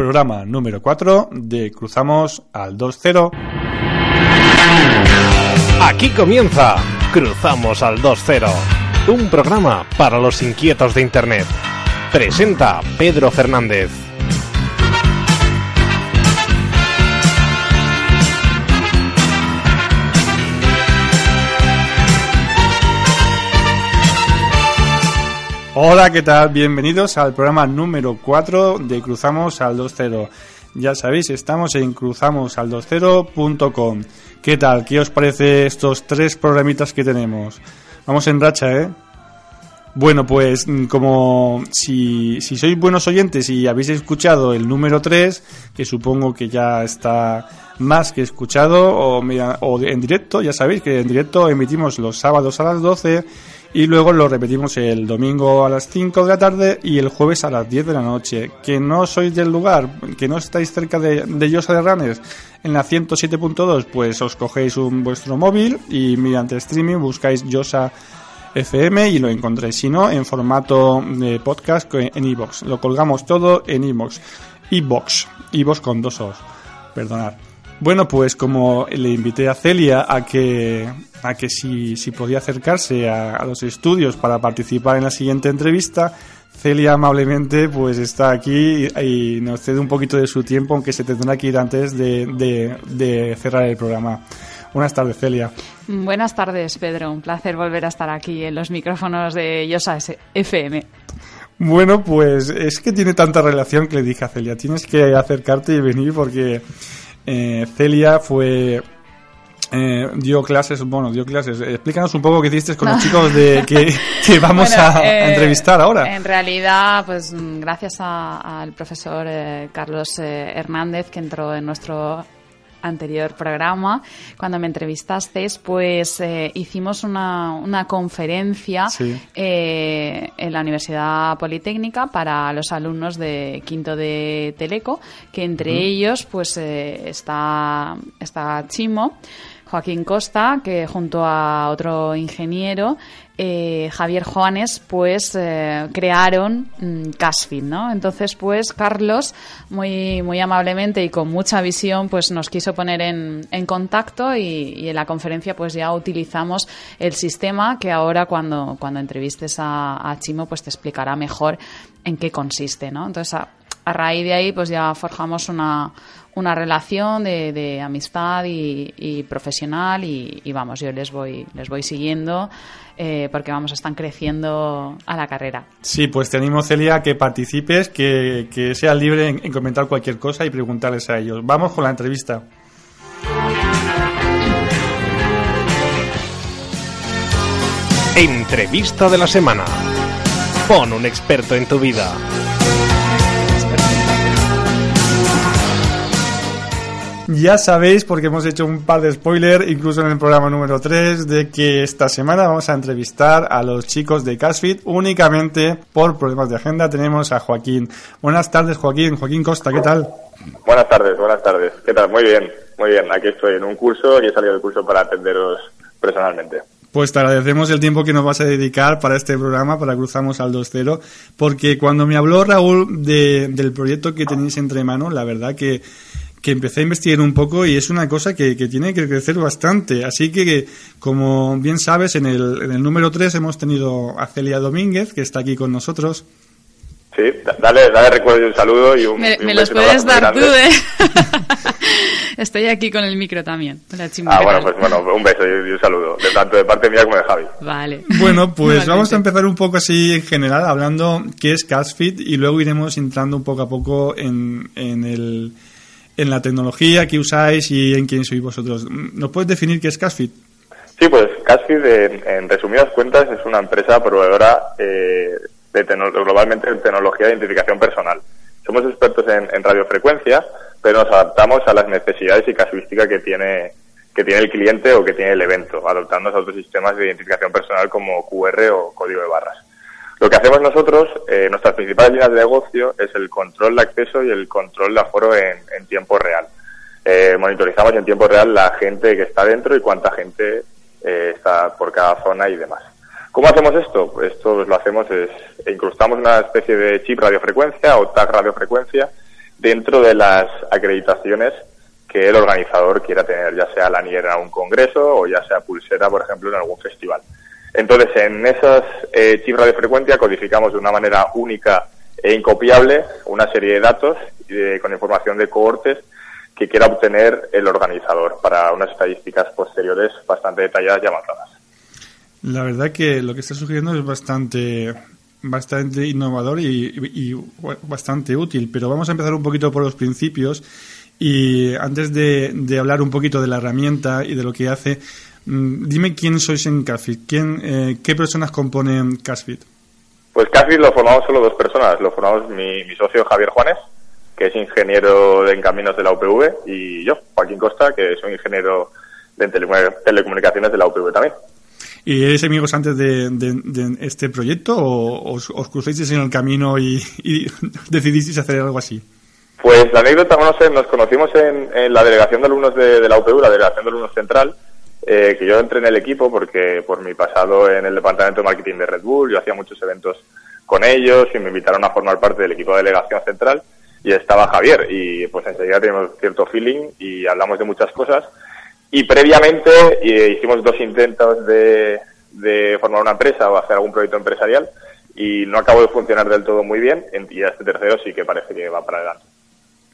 programa número 4 de Cruzamos al 2-0. Aquí comienza Cruzamos al 2-0, un programa para los inquietos de Internet. Presenta Pedro Fernández. Hola, ¿qué tal? Bienvenidos al programa número 4 de Cruzamos al 2.0. Ya sabéis, estamos en cruzamosal20.com. ¿Qué tal? ¿Qué os parece estos tres programitas que tenemos? Vamos en racha, ¿eh? Bueno, pues mm, como si, si sois buenos oyentes y habéis escuchado el número 3, que supongo que ya está más que escuchado o, o en directo, ya sabéis que en directo emitimos los sábados a las 12 y luego lo repetimos el domingo a las 5 de la tarde y el jueves a las 10 de la noche. Que no sois del lugar, que no estáis cerca de, de Yosa de Ranes en la 107.2, pues os cogéis un vuestro móvil y mediante streaming buscáis Yosa FM y lo encontréis. Si no, en formato de podcast en iBox. Lo colgamos todo en iBox. iBox. iBox con dos os. Perdonad. Bueno, pues como le invité a Celia a que, a que si, si podía acercarse a, los estudios para participar en la siguiente entrevista, Celia amablemente pues está aquí y, nos cede un poquito de su tiempo, aunque se tendrá que ir antes de, de, cerrar el programa. Buenas tardes, Celia. Buenas tardes, Pedro. Un placer volver a estar aquí en los micrófonos de Yosa FM. Bueno, pues es que tiene tanta relación que le dije a Celia, tienes que acercarte y venir porque eh, Celia fue eh, dio clases, bueno, dio clases. Explícanos un poco qué hiciste con los chicos de que, vamos a, eh, entrevistar ahora. En realidad, pues gracias al profesor Carlos Hernández que entró en nuestro anterior programa, cuando me entrevistasteis, pues eh, hicimos una, una conferencia eh, en la Universidad Politécnica para los alumnos de quinto de Teleco, que entre ellos pues eh, está, está Chimo. Joaquín Costa, que junto a otro ingeniero eh, Javier Juanes, pues eh, crearon mm, Casfit, ¿no? Entonces, pues Carlos, muy, muy amablemente y con mucha visión, pues nos quiso poner en, en contacto y, en la conferencia pues ya utilizamos el sistema que ahora cuando, cuando entrevistes a, Chimo pues te explicará mejor en qué consiste, ¿no? Entonces, a, raíz de ahí pues ya forjamos una, una relación de, de amistad y, profesional y, y, vamos, yo les voy, les voy siguiendo eh, porque vamos, están creciendo a la carrera. Sí, pues te animo, Celia, a que participes, que, que seas libre en, comentar cualquier cosa y preguntarles a ellos. Vamos con la entrevista. Entrevista de la semana. Pon un experto en tu vida. Ya sabéis, porque hemos hecho un par de spoilers, incluso en el programa número 3, de que esta semana vamos a entrevistar a los chicos de Casfit únicamente por problemas de agenda. Tenemos a Joaquín. Buenas tardes, Joaquín. Joaquín Costa, ¿qué tal? Buenas tardes, buenas tardes. ¿Qué tal? Muy bien, muy bien. Aquí estoy en un curso y he salido del curso para atenderos personalmente. Pues te agradecemos el tiempo que nos vas a dedicar para este programa, para Cruzamos al 2.0, porque cuando me habló Raúl del proyecto que tenéis entre manos, la verdad que que empecé a investigar un poco y es una cosa que, que tiene que crecer bastante. Así que, como bien sabes, en el, en el número 3 hemos tenido a Celia Domínguez, que está aquí con nosotros. Sí, dale, dale recuerdo y un saludo y un Me, me los puedes dar tú, ¿eh? Estoy aquí con el micro también. ah, bueno, pues bueno, un beso y un saludo, de tanto de parte mía como de Javi. Vale. Bueno, pues vamos a empezar un poco así en general, hablando qué es CashFit y luego iremos entrando un poco a poco en, en el en la tecnología que usáis y en quién sois vosotros. ¿Nos puedes definir qué es Casfit? Sí, pues Casfit, en, resumidas cuentas, es una empresa proveedora eh, de globalmente en tecnología de identificación personal. Somos expertos en, radiofrecuencia, pero nos adaptamos a las necesidades y casuística que tiene que tiene el cliente o que tiene el evento, adoptando a otros sistemas de identificación personal como QR o código de barras. Lo que hacemos nosotros, eh, nuestras principales líneas de negocio, es el control de acceso y el control de aforo en, tiempo real. Eh, monitorizamos en tiempo real la gente que está dentro y cuánta gente eh, está por cada zona y demás. ¿Cómo hacemos esto? Pues esto lo hacemos es incrustamos una especie de chip radiofrecuencia o tag radiofrecuencia dentro de las acreditaciones que el organizador quiera tener, ya sea la niera en algún congreso o ya sea pulsera, por ejemplo, en algún festival. Entonces, en esas eh, cifras de frecuencia codificamos de una manera única e incopiable una serie de datos con información de cohortes que quiera obtener el organizador para unas estadísticas posteriores bastante detalladas y avanzadas. La verdad que lo que está sugiriendo es bastante bastante innovador y, bastante útil, pero vamos a empezar un poquito por los principios y antes de, hablar un poquito de la herramienta y de lo que hace, dime quién sois en Cashfit, quién, eh, qué personas componen Cashfit. Pues Cashfit lo formamos solo dos personas, lo formamos mi, mi socio Javier Juanes que es ingeniero en caminos de la UPV, y yo, Joaquín Costa, que soy ingeniero de telecomunicaciones de la UPV también. ¿Y eres amigos antes de, este proyecto o os, cruzasteis en el camino y, decidisteis hacer algo así? Pues la anécdota, no sé, nos conocimos en, la delegación de alumnos de, la UPV, la delegación de alumnos central, eh, que yo entré en el equipo porque por mi pasado en el departamento de marketing de Red Bull, yo hacía muchos eventos con ellos y me invitaron a formar parte del equipo de delegación central y estaba Javier. Y pues enseguida teníamos cierto feeling y hablamos de muchas cosas. Y previamente eh, hicimos dos intentos de, de formar una empresa o hacer algún proyecto empresarial y no acabó de funcionar del todo muy bien. Y este tercero sí que parece que va para adelante.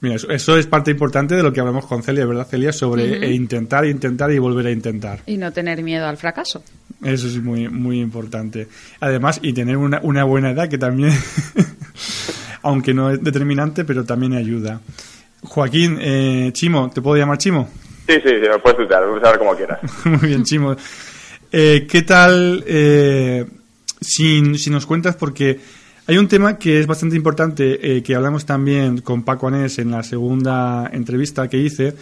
Mira, eso, es parte importante de lo que hablamos con Celia, ¿verdad, Celia? Sobre intentar, intentar y volver a intentar. Y no tener miedo al fracaso. Eso es muy, muy importante. Además, y tener una, una buena edad que también aunque no es determinante, pero también ayuda. Joaquín, eh, Chimo, ¿te puedo llamar Chimo? Sí, sí, sí me puedes tutear, puedes saber como quieras. Muy bien, Chimo. Eh, ¿Qué tal eh, si, nos cuentas? Porque hay un tema que es bastante importante, que hablamos también con Paco Anés en la segunda entrevista que hice,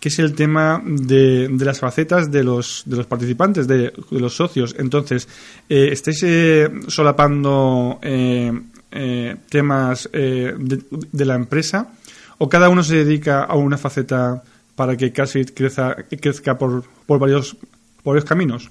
que es el tema de, las facetas de los, de los participantes, de, los socios. Entonces, ¿estáis solapando eh, temas eh, de, la empresa o cada uno se dedica a una faceta para que casi crezca, crezca por, por varios, por varios caminos?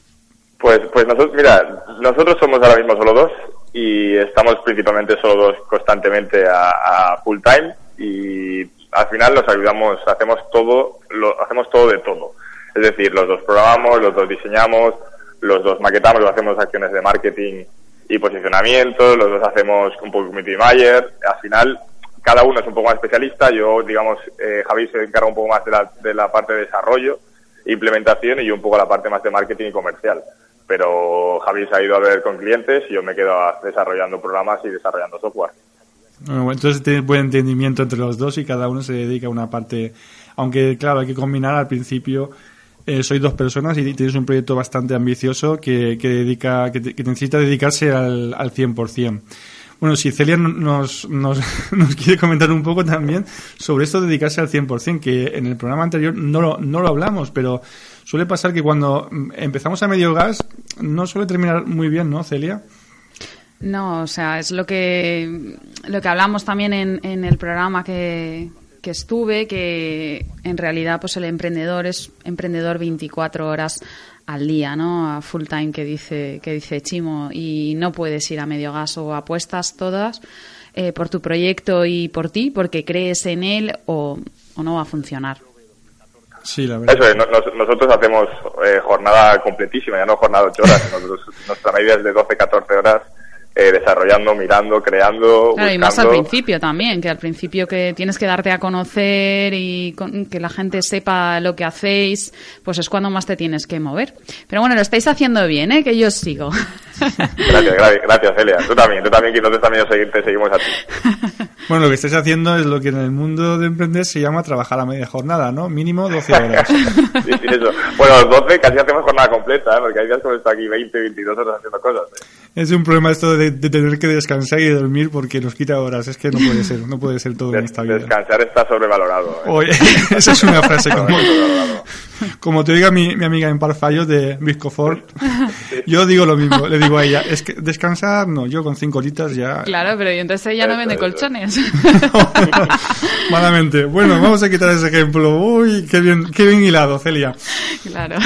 Pues, pues nosotros, mira, nosotros somos ahora mismo solo dos y estamos principalmente solo dos constantemente a, full time y al final los ayudamos, hacemos todo, lo, hacemos todo de todo. Es decir, los dos programamos, los dos diseñamos, los dos maquetamos, los hacemos acciones de marketing y posicionamiento, los dos hacemos un poco community manager, al final cada uno es un poco más especialista, yo digamos, eh, Javi se encarga un poco más de la, de la parte de desarrollo, implementación y yo un poco la parte más de marketing y comercial. Pero Javi se ha ido a ver con clientes y yo me quedo desarrollando programas y desarrollando software. Bueno, entonces tienes buen entendimiento entre los dos y cada uno se dedica a una parte, aunque claro, hay que combinar al principio eh, sois dos personas y tienes un proyecto bastante ambicioso que, que dedica, que, necesita dedicarse al, al 100%. Bueno, si Celia nos, nos, nos, quiere comentar un poco también sobre esto de dedicarse al 100%, que en el programa anterior no no lo hablamos, pero suele pasar que cuando empezamos a medio gas no suele terminar muy bien, ¿no, Celia? No, o sea, es lo que, lo que hablamos también en, en el programa que, que estuve, que en realidad pues el emprendedor es emprendedor 24 horas al día, ¿no? Full time que dice, que dice Chimo y no puedes ir a medio gas o apuestas todas eh, por tu proyecto y por ti porque crees en él o, no va a funcionar. Sí, la verdad. Eso es, nosotros hacemos eh, jornada completísima, ya no jornada de 8 horas, nuestra media es de 12-14 horas eh, desarrollando, mirando, creando. Claro, y más al principio también, que al principio que tienes que darte a conocer y que la gente sepa lo que hacéis, pues es cuando más te tienes que mover. Pero bueno, lo estáis haciendo bien, ¿eh? que yo os sigo. Gracias, gracias, Celia. Tú también, tú también, que nosotros también te seguimos a ti. Bueno, lo que estáis haciendo es lo que en el mundo de emprender se llama trabajar a media jornada, ¿no? Mínimo 12 horas. sí, sí, eso. Bueno, 12 casi hacemos jornada completa, ¿eh? porque hay días como está aquí 20, 22 horas haciendo cosas. ¿eh? Es un problema esto de, tener que descansar y dormir porque nos quita horas. Es que no puede ser, no puede ser todo en esta vida. Descansar está sobrevalorado. ¿eh? Oye, esa es una frase como, como te diga mi, mi amiga en Parfallos de Viscofort. Yo digo lo mismo, le digo a ella, es que descansar, no, yo con cinco horitas ya... Claro, pero entonces ella no vende colchones. Malamente. Bueno, vamos a quitar ese ejemplo. Uy, qué bien, qué bien hilado, Celia. Claro.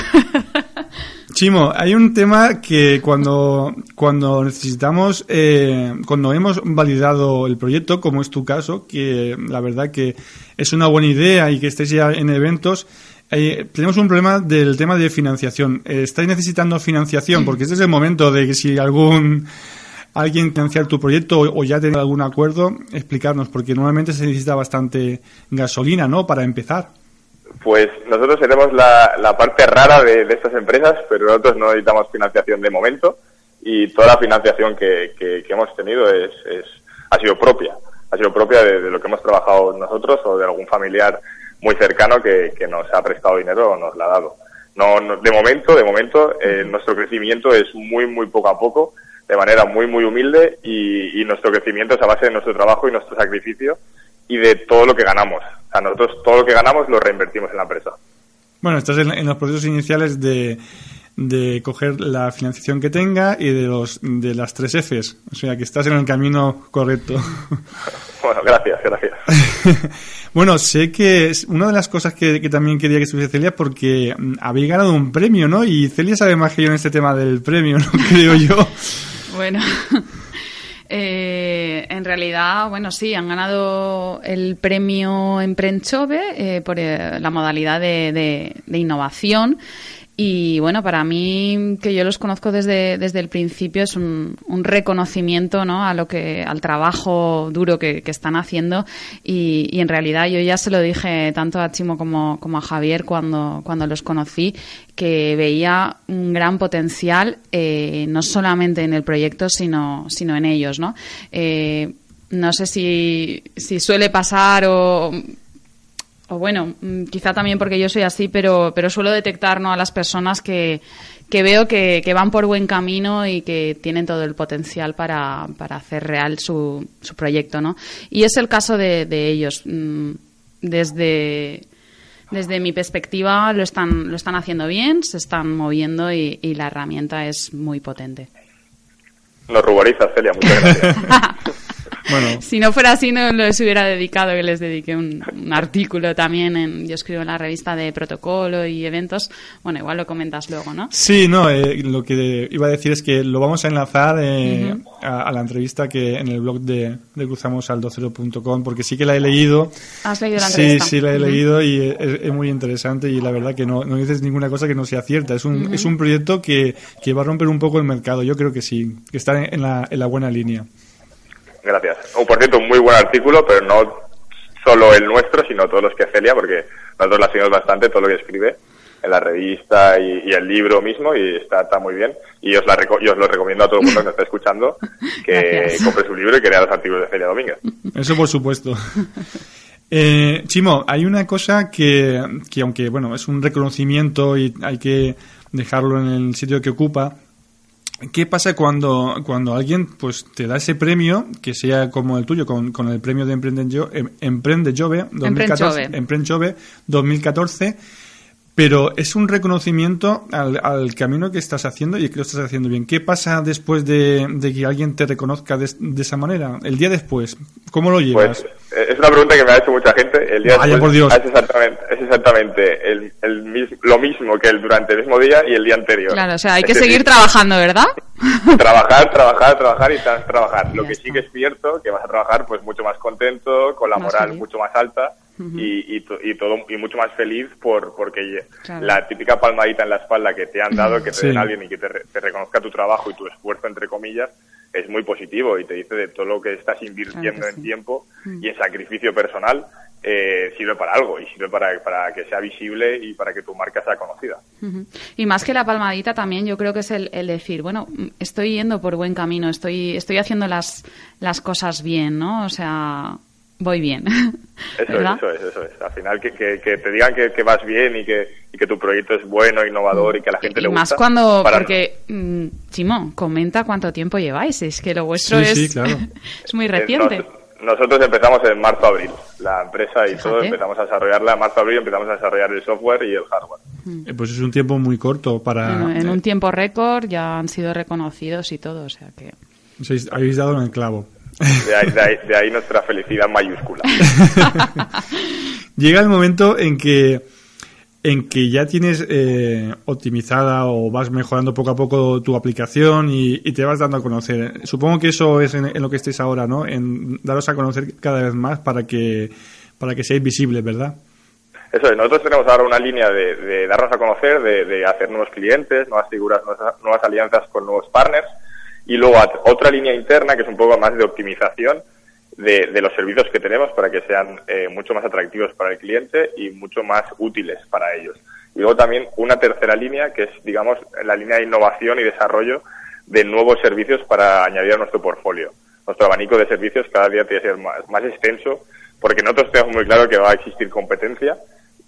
Chimo, hay un tema que cuando, cuando necesitamos, eh, cuando hemos validado el proyecto, como es tu caso, que la verdad que es una buena idea y que estés ya en eventos, eh, tenemos un problema del tema de financiación. Eh, ¿Estáis necesitando financiación? Porque este es el momento de que si algún alguien financiar tu proyecto o, ya tener algún acuerdo, explicarnos, porque normalmente se necesita bastante gasolina, ¿no? Para empezar. Pues nosotros seremos la, la parte rara de, estas empresas, pero nosotros no necesitamos financiación de momento y toda la financiación que, que, hemos tenido es, es, ha sido propia, ha sido propia de, lo que hemos trabajado nosotros o de algún familiar muy cercano que, que nos ha prestado dinero o nos la ha dado. No, de momento, de momento, eh, nuestro crecimiento es muy, muy poco a poco, de manera muy, muy humilde y, y nuestro crecimiento es a base de nuestro trabajo y nuestro sacrificio y de todo lo que ganamos. O sea, nosotros todo lo que ganamos lo reinvertimos en la empresa. Bueno, estás en, los procesos iniciales de, de coger la financiación que tenga y de los de las tres Fs. O sea, que estás en el camino correcto. Bueno, gracias, gracias. bueno, sé que una de las cosas que, que también quería que estuviese Celia porque mm, habéis ganado un premio, ¿no? Y Celia sabe más que yo en este tema del premio, ¿no? Creo yo. Bueno, eh, en realidad, bueno, sí, han ganado el premio Emprenchove eh, por eh, la modalidad de, de innovación y bueno, para mí, que yo los conozco desde, desde el principio, es un, reconocimiento ¿no? a lo que, al trabajo duro que, están haciendo. Y, y, en realidad yo ya se lo dije tanto a Chimo como, como a Javier cuando, cuando los conocí, que veía un gran potencial, eh, no solamente en el proyecto, sino, sino en ellos, ¿no? Eh, no sé si, si suele pasar o o bueno, mm, quizá también porque yo soy así, pero, pero suelo detectar ¿no? a las personas que, que veo que, que, van por buen camino y que tienen todo el potencial para, para hacer real su, su proyecto, ¿no? Y es el caso de, de ellos. Mm, desde, desde mi perspectiva lo están, lo están haciendo bien, se están moviendo y, y la herramienta es muy potente. Nos ruboriza, Celia, muchas gracias. Bueno. Si no fuera así, no les hubiera dedicado, que les dediqué un, artículo también. En, yo escribo en la revista de protocolo y eventos. Bueno, igual lo comentas luego, ¿no? Sí, no, eh, lo que iba a decir es que lo vamos a enlazar eh, a, la entrevista que en el blog de, de cruzamosal20.com, porque sí que la he leído. ¿Has leído la entrevista? Sí, sí, la he leído y es, muy interesante y la verdad que no, no dices ninguna cosa que no sea cierta. Es un, es un proyecto que, que va a romper un poco el mercado. Yo creo que sí, que está en la, en la buena línea. Gracias. O por cierto, un muy buen artículo, pero no solo el nuestro, sino todos los que Celia, porque nosotros la seguimos bastante, todo lo que escribe en la revista y, el libro mismo, y está, está muy bien. Y os, la os lo recomiendo a todo el mundo que nos está escuchando, que compre su libro y que lea los artículos de Celia Domínguez. Eso por supuesto. Eh, Chimo, hay una cosa que, que, aunque bueno, es un reconocimiento y hay que dejarlo en el sitio que ocupa, ¿Qué pasa cuando, cuando alguien pues te da ese premio, que sea como el tuyo, con, con el premio de Emprende, em, Emprende Jove 2014, Emprende Jove 2014 pero es un reconocimiento al, al, camino que estás haciendo y que lo estás haciendo bien. ¿Qué pasa después de, de que alguien te reconozca de, esa manera? El día después, ¿cómo lo llevas? Pues es una pregunta que me ha hecho mucha gente. El día después por Dios. Es exactamente, es exactamente el, el, lo mismo que el durante el mismo día y el día anterior. Claro, o sea, hay que seguir trabajando, ¿verdad? Trabajar, trabajar, trabajar y trabajar. Lo que sí que es cierto, que vas a trabajar pues mucho más contento, con la moral mucho más alta y, y, todo y mucho más feliz por porque la típica palmadita en la espalda que te han dado que te den alguien y que te, reconozca tu trabajo y tu esfuerzo entre comillas es muy positivo y te dice de todo lo que estás invirtiendo en tiempo y en sacrificio personal eh, sirve para algo y sirve para, para que sea visible y para que tu marca sea conocida. Y más que la palmadita también yo creo que es el, el, decir, bueno, estoy yendo por buen camino, estoy, estoy haciendo las, las cosas bien, ¿no? O sea, voy bien. Eso es, eso es, eso es. Al final que, que, te digan que, vas bien y que, y que tu proyecto es bueno, innovador y que a la gente le gusta. más cuando, porque, mm, Chimo, comenta cuánto tiempo lleváis, es que lo vuestro es, es muy reciente. nosotros empezamos en marzo-abril, la empresa y todo, empezamos a desarrollarla en marzo-abril, empezamos a desarrollar el software y el hardware. Eh, pues es un tiempo muy corto para... en un tiempo récord ya han sido reconocidos y todo, o sea que... Habéis dado en el clavo. De ahí, nuestra felicidad mayúscula. Llega el momento en que en que ya tienes eh, optimizada o vas mejorando poco a poco tu aplicación y, te vas dando a conocer. Supongo que eso es en, lo que estéis ahora, ¿no? En daros a conocer cada vez más para que, para que seáis visibles, ¿verdad? Eso es, nosotros tenemos ahora una línea de, darnos a conocer, de, hacer nuevos clientes, nuevas figuras, nuevas, alianzas con nuevos partners y luego otra línea interna que es un poco más de optimización de, los servicios que tenemos para que sean eh, mucho más atractivos para el cliente y mucho más útiles para ellos. Y luego también una tercera línea que es, digamos, la línea de innovación y desarrollo de nuevos servicios para añadir a nuestro portfolio. Nuestro abanico de servicios cada día tiene que ser más, más extenso porque nosotros tenemos muy claro que va a existir competencia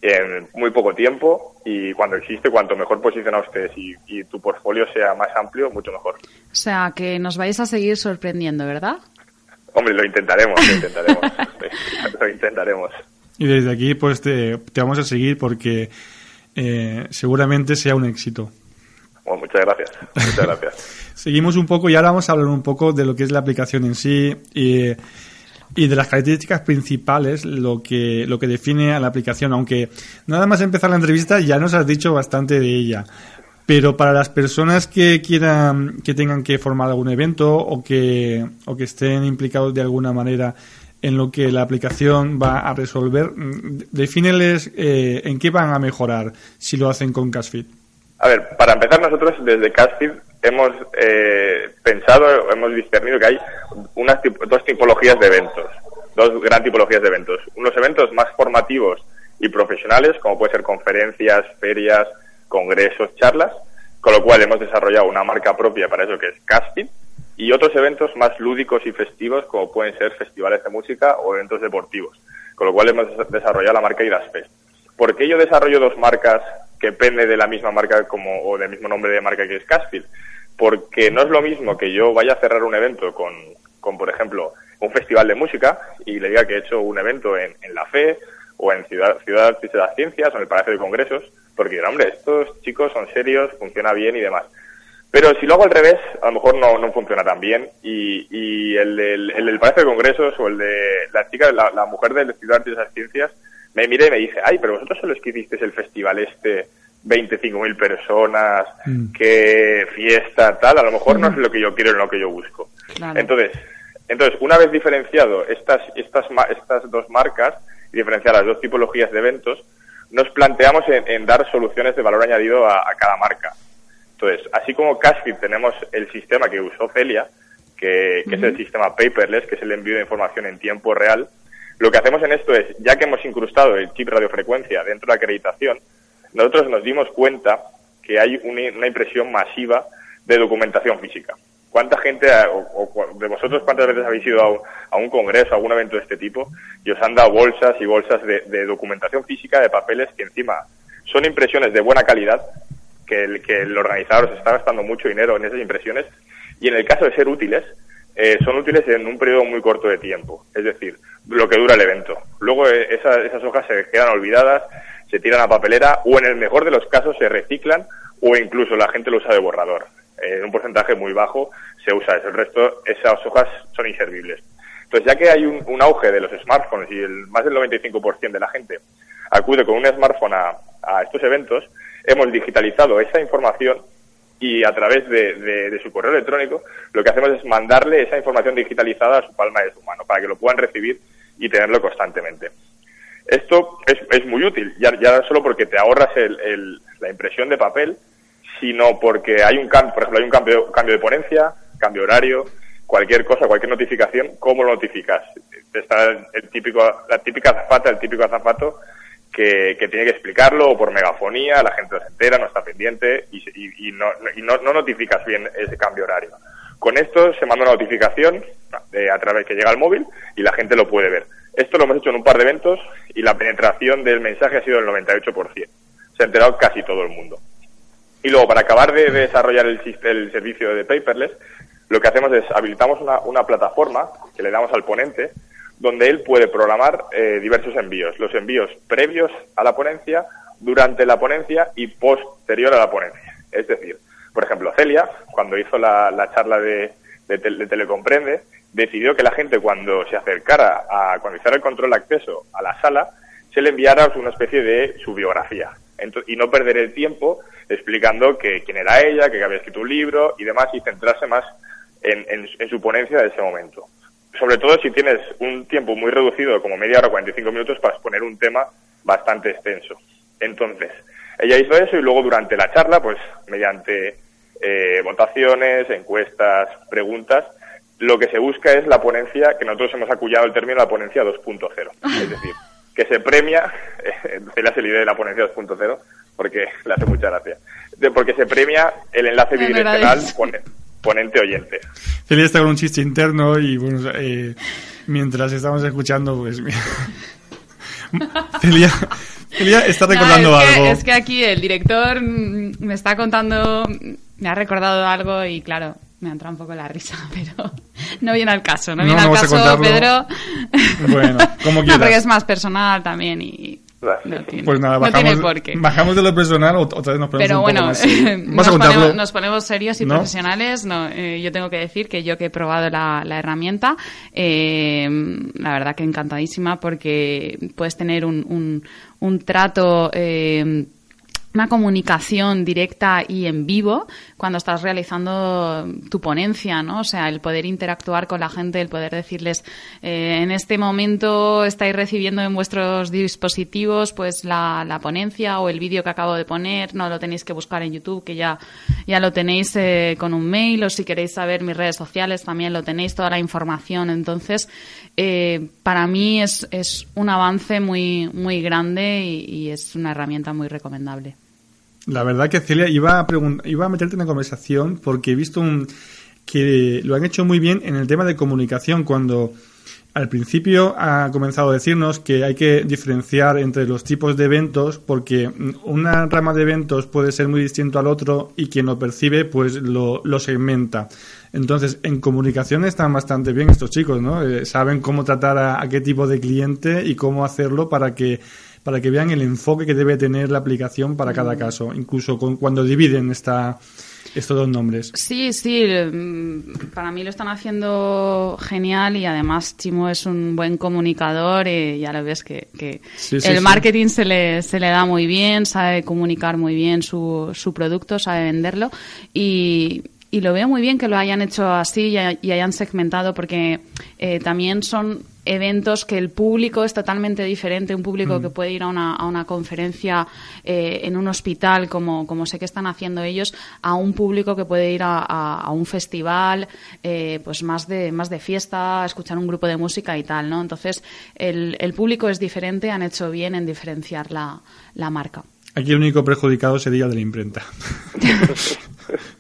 en muy poco tiempo y cuando existe, cuanto mejor posicionado estés y, y, tu portfolio sea más amplio, mucho mejor. O sea, que nos vais a seguir sorprendiendo, ¿verdad? Hombre, lo intentaremos, lo intentaremos. lo intentaremos. Y desde aquí, pues te, vamos a seguir porque eh, seguramente sea un éxito. Bueno, muchas gracias. Muchas gracias. Seguimos un poco y ahora vamos a hablar un poco de lo que es la aplicación en sí. Y y de las características principales, lo que, lo que define a la aplicación, aunque nada más empezar la entrevista ya nos has dicho bastante de ella. Pero para las personas que quieran, que tengan que formar algún evento o que, o que estén implicados de alguna manera en lo que la aplicación va a resolver, defíneles eh, en qué van a mejorar si lo hacen con Cashfit. A ver, para empezar nosotros desde Cashfit hemos eh, pensado, hemos discernido que hay unas dos tipologías de eventos, dos gran tipologías de eventos. Unos eventos más formativos y profesionales, como puede ser conferencias, ferias, congresos, charlas, con lo cual hemos desarrollado una marca propia para eso que es Caspit, y otros eventos más lúdicos y festivos, como pueden ser festivales de música o eventos deportivos, con lo cual hemos desarrollado la marca Idasfest. ¿Por qué yo desarrollo dos marcas que pende de la misma marca como, o del mismo nombre de marca que es Caspit? Porque no es lo mismo que yo vaya a cerrar un evento con, con por ejemplo, un festival de música y le diga que he hecho un evento en, en la FE o en Ciudad, Ciudad de las Ciencias o en el Palacio de Congresos, porque hombre, estos chicos son serios, funciona bien y demás. Pero si lo hago al revés, a lo mejor no, no funciona tan bien y, y el, del, el del Palacio de Congresos o el de la chica, la, la mujer de Ciudad de las Ciencias, me mira y me dice, ay, pero vosotros son los que hicisteis el festival este 25.000 personas, mm. que fiesta, tal, a lo mejor no es lo que yo quiero, en lo que yo busco. Entonces, entonces, una vez diferenciado estas, estas, estas dos marcas y diferenciar las dos tipologías de eventos, nos planteamos en, dar soluciones de valor añadido a, cada marca. Entonces, así como Cashfit tenemos el sistema que usó Celia, que, que es el sistema paperless, que es el envío de información en tiempo real, lo que hacemos en esto es, ya que hemos incrustado el chip radiofrecuencia dentro de la acreditación, nosotros nos dimos cuenta que hay una impresión masiva de documentación física. ¿Cuánta gente, o, de vosotros, cuántas veces habéis ido a, un congreso, a algún evento de este tipo, y os han dado bolsas y bolsas de, documentación física, de papeles que encima son impresiones de buena calidad, que el, organizador se está gastando mucho dinero en esas impresiones, y en el caso de ser útiles, eh, son útiles en un periodo muy corto de tiempo, es decir, lo que dura el evento. Luego eh, esas hojas se quedan olvidadas, se tiran a papelera o en el mejor de los casos se reciclan o incluso la gente lo usa de borrador. En un porcentaje muy bajo se usa eso. El resto, esas hojas son inservibles. Entonces, ya que hay un, auge de los smartphones y el, más del 95% de la gente acude con un smartphone a, estos eventos, hemos digitalizado esa información y a través de, de, su correo electrónico lo que hacemos es mandarle esa información digitalizada a su palma de su mano para que lo puedan recibir y tenerlo constantemente. Esto es, es muy útil, ya, ya solo porque te ahorras el, la impresión de papel, sino porque hay un cambio, por ejemplo, hay un cambio, cambio de ponencia, cambio horario, cualquier cosa, cualquier notificación, ¿cómo lo notificas? Está el típico, la típica azafata, el típico azafato que, que tiene que explicarlo por megafonía, la gente se entera, no está pendiente y, y, no, y no, no, notificas bien ese cambio horario. Con esto se manda una notificación de, a través que llega al móvil y la gente lo puede ver. Esto lo hemos hecho en un par de eventos y la penetración del mensaje ha sido del 98%. Se ha enterado casi todo el mundo. Y luego, para acabar de, desarrollar el, el, servicio de paperless, lo que hacemos es habilitamos una, una, plataforma que le damos al ponente donde él puede programar eh, diversos envíos. Los envíos previos a la ponencia, durante la ponencia y posterior a la ponencia. Es decir, por ejemplo, Celia, cuando hizo la, la charla de, de, de Telecomprende, decidió que la gente cuando se acercara a, cuando hiciera el control de acceso a la sala, se le enviara una especie de su biografía. y no perder el tiempo explicando que quién era ella, que había escrito un libro y demás y centrarse más en, en, su ponencia de ese momento. Sobre todo si tienes un tiempo muy reducido, como media hora, 45 minutos, para exponer un tema bastante extenso. Entonces, ella hizo eso y luego durante la charla, pues mediante eh, votaciones, encuestas, preguntas, lo que se busca es la ponencia, que nosotros hemos acullado el término la ponencia 2.0. Es decir, que se premia, eh, la idea de la ponencia 2.0, porque le hace mucha gracia, de, porque se premia el enlace bidireccional ponente oyente. Celia está con un chiste interno y bueno, eh, mientras estamos escuchando, pues Celia, Celia está recordando algo. es que aquí el director me está contando, me ha recordado algo y claro, me ha entrado un poco la risa, pero no viene al caso, no, viene al caso, Pedro. Bueno, como quieras. porque es más personal también y no tiene, pues nada, bajamos, por qué. bajamos de lo personal, otra vez nos ponemos Pero un bueno, poco más, nos, ponemos, nos, ponemos, serios y profesionales. No, eh, yo tengo que decir que yo que he probado la, la herramienta, eh, la verdad que encantadísima porque puedes tener un, un, un trato eh, una comunicación directa y en vivo cuando estás realizando tu ponencia, ¿no? O sea, el poder interactuar con la gente, el poder decirles, eh, en este momento estáis recibiendo en vuestros dispositivos pues la, la ponencia o el vídeo que acabo de poner, no lo tenéis que buscar en YouTube, que ya, ya lo tenéis eh, con un mail o si queréis saber mis redes sociales también lo tenéis, toda la información. Entonces, eh, para mí es, es un avance muy, muy grande y es una herramienta muy recomendable. La verdad que Celia iba a, iba a meterte en la conversación porque he visto un, que lo han hecho muy bien en el tema de comunicación cuando al principio ha comenzado a decirnos que hay que diferenciar entre los tipos de eventos porque una rama de eventos puede ser muy distinto al otro y quien lo percibe pues lo, segmenta. Entonces, en comunicación están bastante bien estos chicos, ¿no? Eh, saben cómo tratar a qué tipo de cliente y cómo hacerlo para que para que vean el enfoque que debe tener la aplicación para cada mm. caso, incluso cuando dividen esta, estos dos nombres. Sí, sí, mm, para mí lo están haciendo genial y además Chimo es un buen comunicador y ya lo ves que, el marketing Se, le, se le da muy bien, sabe comunicar muy bien su, su producto, sabe venderlo y y lo veo muy bien que lo hayan hecho así y, hayan segmentado porque eh, también son eventos que el público es totalmente diferente, un público mm. que puede ir a una, a una conferencia eh, en un hospital, como, como sé que están haciendo ellos, a un público que puede ir a, a, un festival, eh, pues más de, más de fiesta, escuchar un grupo de música y tal, ¿no? Entonces, el, el público es diferente, han hecho bien en diferenciar la, la marca. Aquí el único perjudicado sería el de la imprenta.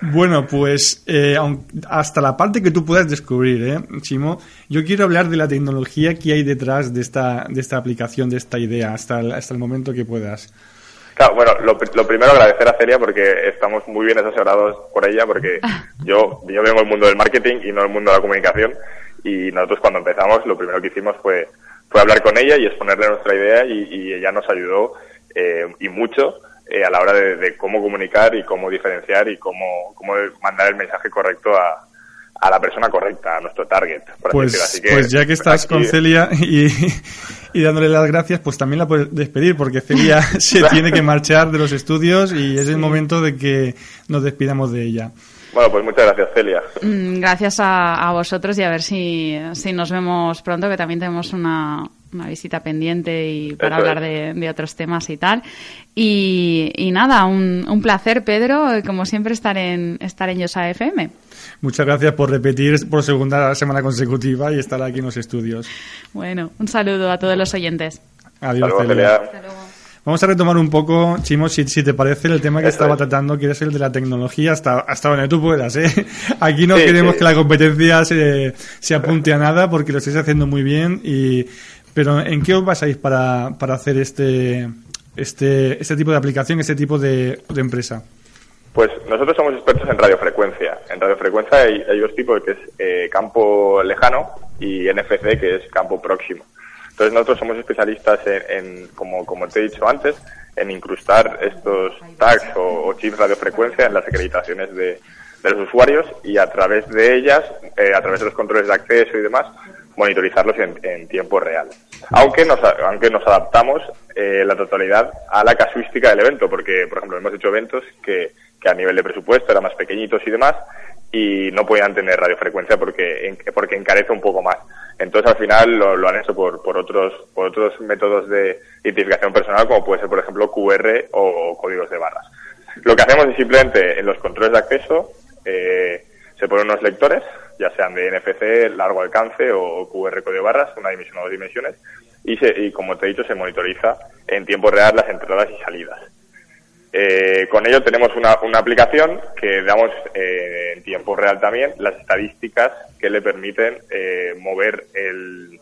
Bueno, pues eh, hasta la parte que tú puedas descubrir, ¿eh, Chimo? Yo quiero hablar de la tecnología que hay detrás de esta, de esta aplicación, de esta idea, hasta el, hasta el momento que puedas. Claro, bueno, lo, primero agradecer a Celia porque estamos muy bien asesorados por ella porque yo, yo vengo del mundo del marketing y no del mundo de la comunicación y nosotros cuando empezamos lo primero que hicimos fue, fue hablar con ella y exponerle nuestra idea y, ella nos ayudó eh, y mucho eh, a la hora de, cómo comunicar y cómo diferenciar y cómo, cómo mandar el mensaje correcto a, a la persona correcta, a nuestro target. pues, pues ya que estás con Celia y, y, dándole las gracias, pues también la puedes despedir, porque Celia se tiene que marchar de los estudios y es el momento de que nos despidamos de ella. Bueno, pues muchas gracias, Celia. Mm, gracias a, a vosotros y a ver si, si nos vemos pronto, que también tenemos una, una visita pendiente y para hablar de, otros temas y tal. Y, nada, un, un, placer, Pedro, como siempre, estar en, estar en Yosa FM. Muchas gracias por repetir por segunda semana consecutiva y estar aquí en los estudios. Bueno, un saludo a todos los oyentes. Adiós, Celia. Vamos a retomar un poco, Chimo, si, te parece, el tema que estaba tratando, que es el de la tecnología, hasta, hasta donde tú puedas. ¿eh? Aquí no queremos que la competencia se, se apunte a nada porque lo estáis haciendo muy bien y pero ¿en qué os basáis para, para hacer este, este, este tipo de aplicación, este tipo de, empresa? Pues nosotros somos expertos en radiofrecuencia. En radiofrecuencia hay, dos tipos, que es eh, campo lejano y NFC, que es campo próximo. Entonces nosotros somos especialistas en, como, como te he dicho antes, en incrustar estos tags o, chips radiofrecuencia en las acreditaciones de, de, los usuarios y a través de ellas, eh, a través de los controles de acceso y demás, monitorizarlos en, tiempo real. Aunque nos, aunque nos adaptamos eh, la totalidad a la casuística del evento, porque, por ejemplo, hemos hecho eventos que, que a nivel de presupuesto eran más pequeñitos y demás, y no podían tener radiofrecuencia porque, porque encarece un poco más. Entonces, al final lo, lo, han hecho por, por, otros, por otros métodos de identificación personal, como puede ser, por ejemplo, QR o, códigos de barras. Lo que hacemos es simplemente en los controles de acceso eh, se ponen unos lectores, ya sean de NFC, largo alcance o QR código barras, una dimensión o dos dimensiones, y, se, y como te he dicho, se monitoriza en tiempo real las entradas y salidas. Eh, con ello tenemos una, una aplicación que damos eh, en tiempo real también las estadísticas que le permiten eh, mover el,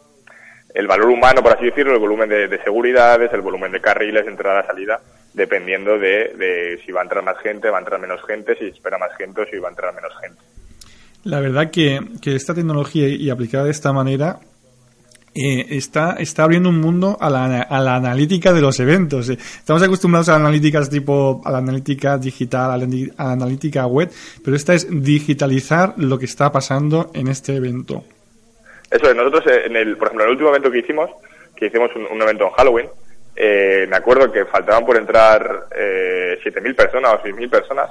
el, valor humano, por así decirlo, el volumen de, de seguridades, el volumen de carriles, entrada-salida, dependiendo de, de, si va a entrar más gente, va a entrar menos gente, si espera más gente o si va a entrar menos gente. La verdad que, que esta tecnología y aplicada de esta manera eh, está, está abriendo un mundo a la, a la analítica de los eventos. Eh. Estamos acostumbrados a analíticas tipo, a la analítica digital, a la, analítica web, pero esta es digitalizar lo que está pasando en este evento. Eso es, nosotros eh, en el, por ejemplo, en el último evento que hicimos, que hicimos un, evento en Halloween, eh, me acuerdo que faltaban por entrar eh, 7.000 personas o 6.000 personas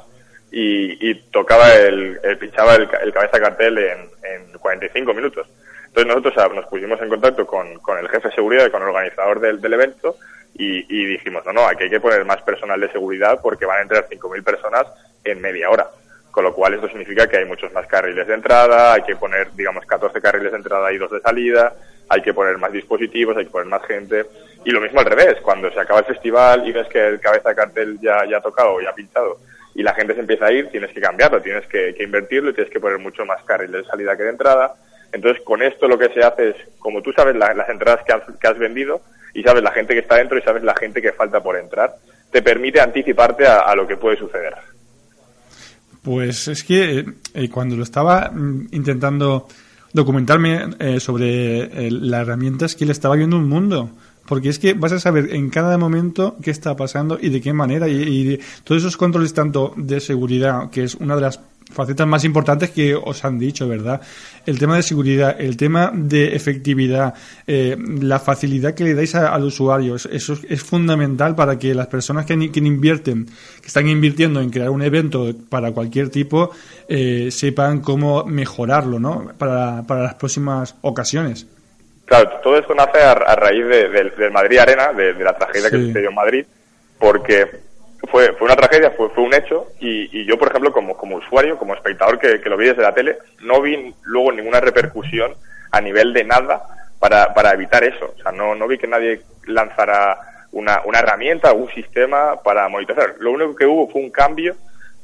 y, y tocaba el, el pinchaba el, el cabeza cartel en, en 45 minutos. Entonces nosotros nos pusimos en contacto con, con el jefe de seguridad y con el organizador del, del evento y, y, dijimos, no, no, aquí hay que poner más personal de seguridad porque van a entrar 5.000 personas en media hora. Con lo cual esto significa que hay muchos más carriles de entrada, hay que poner, digamos, 14 carriles de entrada y dos de salida, hay que poner más dispositivos, hay que poner más gente. Y lo mismo al revés, cuando se acaba el festival y ves que el cabeza cartel ya, ya ha tocado, ya ha pinchado, y la gente se empieza a ir, tienes que cambiarlo, tienes que, invertirlo y tienes que poner mucho más carriles de salida que de entrada entonces, con esto lo que se hace es, como tú sabes las entradas que has, que has, vendido y sabes la gente que está dentro y sabes la gente que falta por entrar, te permite anticiparte a, lo que puede suceder. Pues es que eh, eh cuando lo estaba mm, intentando documentarme eh, sobre eh, la herramienta es que le estaba viendo un mundo. Porque es que vas a saber en cada momento qué está pasando y de qué manera. Y, todos esos controles, tanto de seguridad, que es una de las facetas más importantes que os han dicho, ¿verdad? El tema de seguridad, el tema de efectividad, eh, la facilidad que le dais al usuario, eso es, fundamental para que las personas que, invierten, que están invirtiendo en crear un evento para cualquier tipo, eh, sepan cómo mejorarlo, ¿no? Para, para las próximas ocasiones. Claro, todo esto nace a, raíz del Madrid Arena, de, la tragedia que sucedió en Madrid, porque fue, fue una tragedia, fue, fue un hecho, y, y yo, por ejemplo, como, como usuario, como espectador que, que, lo vi desde la tele, no vi luego ninguna repercusión a nivel de nada para, para evitar eso. O sea, no, no vi que nadie lanzara una, una herramienta o un sistema para monitorizar. Lo único que hubo fue un cambio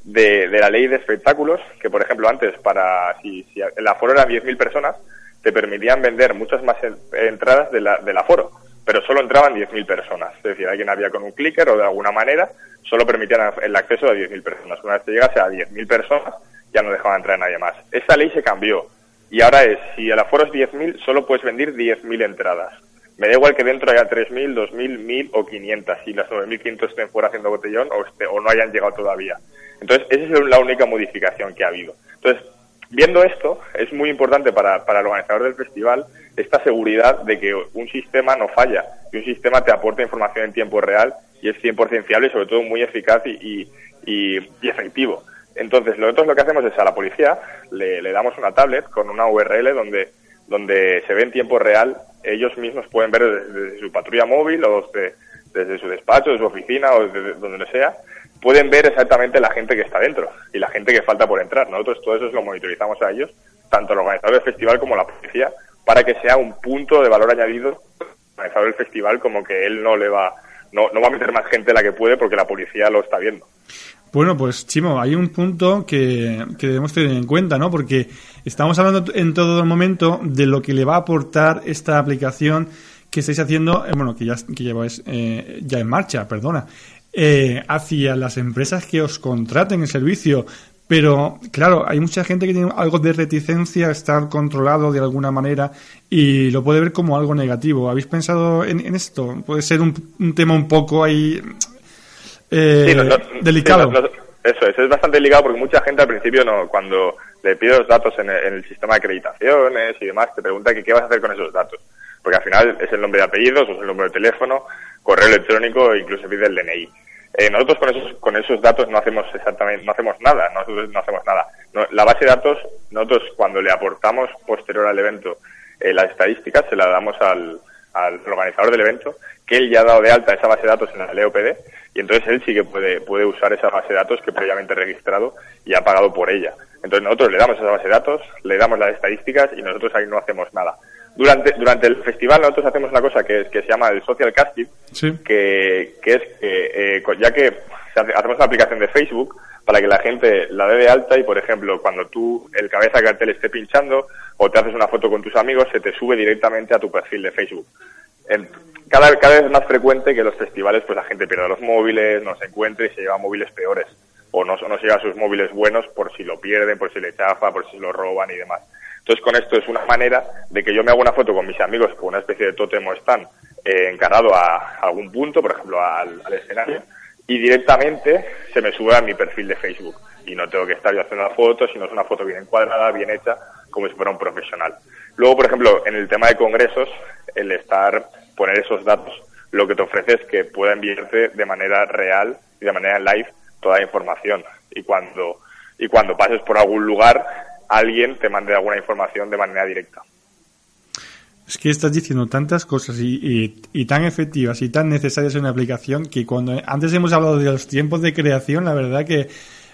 de, de la ley de espectáculos, que por ejemplo antes, para si, si el aforo eran 10.000 personas, te permitían vender muchas más entradas de la, del aforo pero solo entraban 10.000 personas. Es decir, alguien había con un clicker o de alguna manera solo permitían el acceso a 10.000 personas. Una vez que llegase a 10.000 personas, ya no dejaban entrar nadie más. Esta ley se cambió y ahora es, si el aforo es 10.000, solo puedes vender 10.000 entradas. Me da igual que dentro haya 3.000, 2.000, 1.000 o 500, si las 9.500 estén fuera haciendo botellón o no hayan llegado todavía. Entonces, esa es la única modificación que ha habido. Entonces, viendo esto, es muy importante para, para el organizador del festival esta seguridad de que un sistema no falla y un sistema te aporta información en tiempo real y es 100% fiable y sobre todo muy eficaz y, y, y efectivo. Entonces, nosotros lo que hacemos es a la policía le, le, damos una tablet con una URL donde, donde se ve en tiempo real, ellos mismos pueden ver desde, su patrulla móvil o desde, desde su despacho, de su oficina o desde donde sea, pueden ver exactamente la gente que está dentro y la gente que falta por entrar. Nosotros todo eso lo monitorizamos a ellos, tanto el organizador del festival como la policía, para que sea un punto de valor añadido organizador del festival como que él no le va no, no va a meter más gente la que puede porque la policía lo está viendo. Bueno, pues Chimo, hay un punto que, que, debemos tener en cuenta, ¿no? Porque estamos hablando en todo el momento de lo que le va a aportar esta aplicación que estáis haciendo, eh, bueno, que ya que lleváis eh, ya en marcha, perdona, eh, hacia las empresas que os contraten el servicio. Pero, claro, hay mucha gente que tiene algo de reticencia a estar controlado de alguna manera y lo puede ver como algo negativo. ¿Habéis pensado en, en esto? Puede ser un, un, tema un poco ahí eh, sí, no, no, delicado. Sí, eso es, es bastante delicado porque mucha gente al principio, no cuando le pide los datos en el, en el sistema de acreditaciones y demás, te pregunta que qué vas a hacer con esos datos. porque al final es el nombre de apellidos, o es el número de teléfono, correo electrónico e incluso pide el DNI. Eh, nosotros con esos, con esos datos no hacemos exactamente, no hacemos nada, nosotros no hacemos nada. la base de datos, nosotros cuando le aportamos posterior al evento eh, las estadísticas, se las damos al, al organizador del evento, que él ya ha dado de alta esa base de datos en la LEOPD, y entonces él sí que puede, puede usar esa base de datos que previamente registrado y ha pagado por ella. Entonces nosotros le damos esa base de datos, le damos las estadísticas y nosotros ahí no hacemos nada. Durante, durante el festival nosotros hacemos una cosa que, es, que se llama el social casting, que, que es que, eh, ya que hacemos una aplicación de Facebook para que la gente la dé de alta y, por ejemplo, cuando tú el cabeza de cartel esté pinchando o te haces una foto con tus amigos, se te sube directamente a tu perfil de Facebook. cada, cada vez es más frecuente que los festivales pues la gente pierda los móviles, no se encuentre y se lleva móviles peores o no, no se lleva sus móviles buenos por si lo pierden, por si le chafa, por si lo roban y demás. Entonces, con esto es una manera de que yo me haga una foto con mis amigos con una especie de tótem o stand eh, a algún punto, por ejemplo, al, escenario, y directamente se me sube a mi perfil de Facebook. Y no tengo que estar yo haciendo la foto, sino es una foto bien encuadrada, bien hecha, como si fuera un profesional. Luego, por ejemplo, en el tema de congresos, el estar, poner esos datos, lo que te ofrece es que pueda enviarte de manera real y de manera live toda la información. Y cuando, y cuando pases por algún lugar, alguien te mande alguna información de manera directa. Es que estás diciendo tantas cosas y, y, tan efectivas y tan necesarias en una aplicación que cuando antes hemos hablado de los tiempos de creación, la verdad que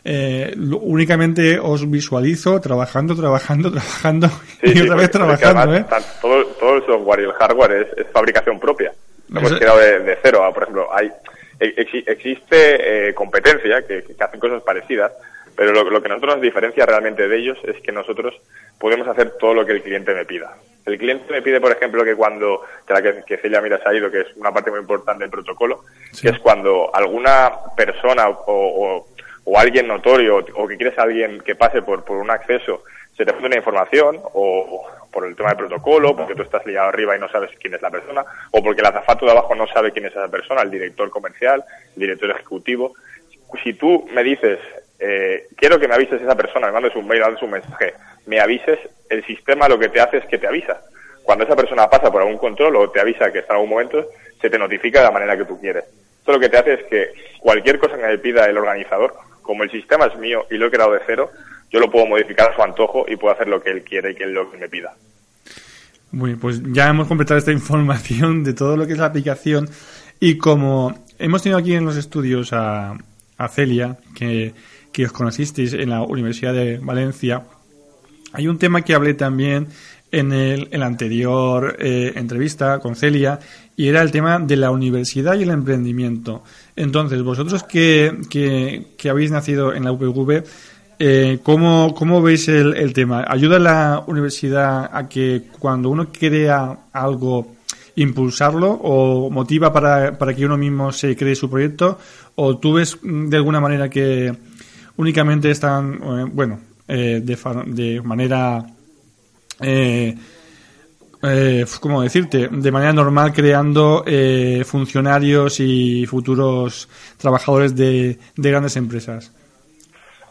eh, únicamente os visualizo trabajando, trabajando, trabajando y otra vez trabajando. ¿eh? todo, todo, el software y el hardware es, fabricación propia. No hemos quedado de, cero. Por ejemplo, hay existe eh, competencia que, que hacen cosas parecidas, pero lo, que nosotros nos diferencia realmente de ellos es que nosotros podemos hacer todo lo que el cliente me pida. El cliente me pide, por ejemplo, que cuando, que, que Celia Miras ha ido, que es una parte muy importante del protocolo, que es cuando alguna persona o, o, alguien notorio o que quieres alguien que pase por, por un acceso se te pone una información o por el tema del protocolo, porque tú estás liado arriba y no sabes quién es la persona, o porque el azafato de abajo no sabe quién es esa persona, el director comercial, el director ejecutivo. Si tú me dices, eh, quiero que me avises esa persona, me mandes un mail, mandes un mensaje, me avises, el sistema lo que te hace es que te avisa. Cuando esa persona pasa por algún control o te avisa que está en algún momento, se te notifica de la manera que tú quieres. Esto lo que te hace es que cualquier cosa que me pida el organizador, como el sistema es mío y lo he creado de cero, yo lo puedo modificar a su antojo y puedo hacer lo que él quiere y que él lo que me pida. Bueno, pues ya hemos completado esta información de todo lo que es la aplicación y como hemos tenido aquí en los estudios a Celia, que que os conocisteis en la Universidad de Valencia, hay un tema que hablé también en, el, en la anterior eh, entrevista con Celia y era el tema de la universidad y el emprendimiento. Entonces, vosotros que, que, habéis nacido en la UPV, eh, ¿cómo, ¿cómo, veis el, el, tema? ¿Ayuda la universidad a que cuando uno crea algo, impulsarlo o motiva para, para que uno mismo se cree su proyecto? ¿O tú ves de alguna manera que únicamente están, eh, bueno, eh, de, de, manera, eh, eh, ¿cómo decirte? De manera normal creando eh, funcionarios y futuros trabajadores de, de grandes empresas.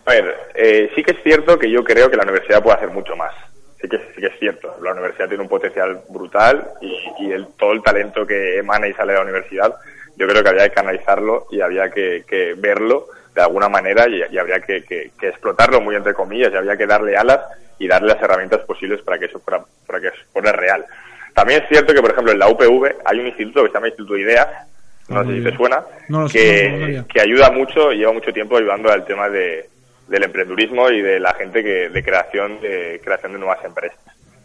A ver, eh, sí que es cierto que yo creo que la universidad puede hacer mucho más. Sí que, sí que es cierto. La universidad tiene un potencial brutal y, y el, todo el talento que emana y sale de la universidad, yo creo que había que canalizarlo y había que, que verlo de alguna manera y, habría que, explotarlo muy entre comillas y habría que darle alas y darle las herramientas posibles para que eso fuera, para que eso fuera real. También es cierto que, por ejemplo, en la UPV hay un instituto que se llama Instituto de Ideas, no sé si te suena, que, que ayuda mucho y lleva mucho tiempo ayudando al tema de, del emprendurismo y de la gente que, de creación de creación de nuevas empresas.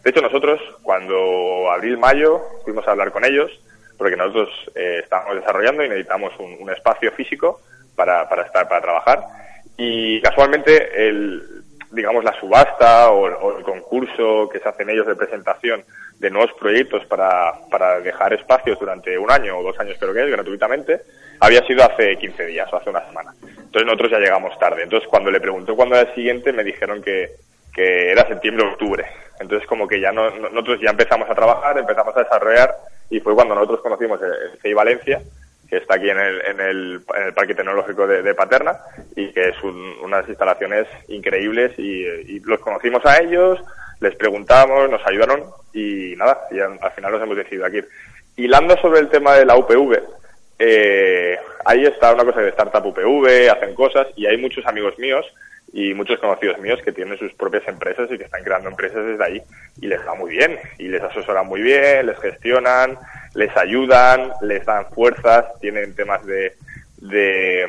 De hecho, nosotros, cuando abril-mayo, fuimos a hablar con ellos, porque nosotros eh, estábamos desarrollando y necesitamos un, un espacio físico para, para estar, para trabajar. Y casualmente el, digamos, la subasta o, el concurso que se hacen ellos de presentación de nuevos proyectos para, para dejar espacios durante un año o dos años creo que es, gratuitamente, había sido hace 15 días o hace una semana. Entonces nosotros ya llegamos tarde. Entonces cuando le pregunté cuándo era el siguiente, me dijeron que, que era septiembre o octubre. Entonces como que ya no, nosotros ya empezamos a trabajar, empezamos a desarrollar y fue cuando nosotros conocimos el CI Valencia que está aquí en el, en el, en el Parque Tecnológico de, Paterna y que es unas instalaciones increíbles y, los conocimos a ellos, les preguntamos, nos ayudaron y nada, y al final nos hemos decidido aquí. Hilando sobre el tema de la UPV, eh, ahí está una cosa de Startup UPV, hacen cosas y hay muchos amigos míos y muchos conocidos míos que tienen sus propias empresas y que están creando empresas desde ahí y les va muy bien y les asesoran muy bien, les gestionan, les ayudan, les dan fuerzas, tienen temas de, de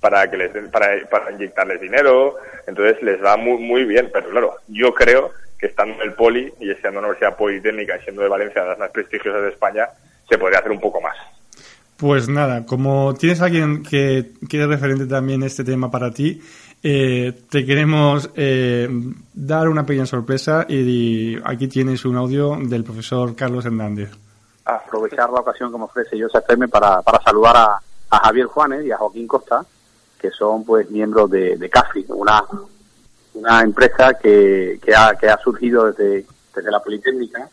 para que les para, para inyectarles dinero, entonces les va muy muy bien, pero claro, yo creo que estando en el Poli y siendo una universidad politécnica y siendo de Valencia las más prestigiosas de España, se podría hacer un poco más. Pues nada, como tienes alguien que, que es referente también este tema para ti, eh, te queremos eh, dar una pequeña sorpresa y, aquí tienes un audio del profesor Carlos Hernández. Aprovechar la ocasión que me ofrece yo para, para saludar a, Javier Juanes y a Joaquín Costa, que son pues miembros de, de CAFI, una, una empresa que, que, ha, que ha surgido desde, desde la Politécnica.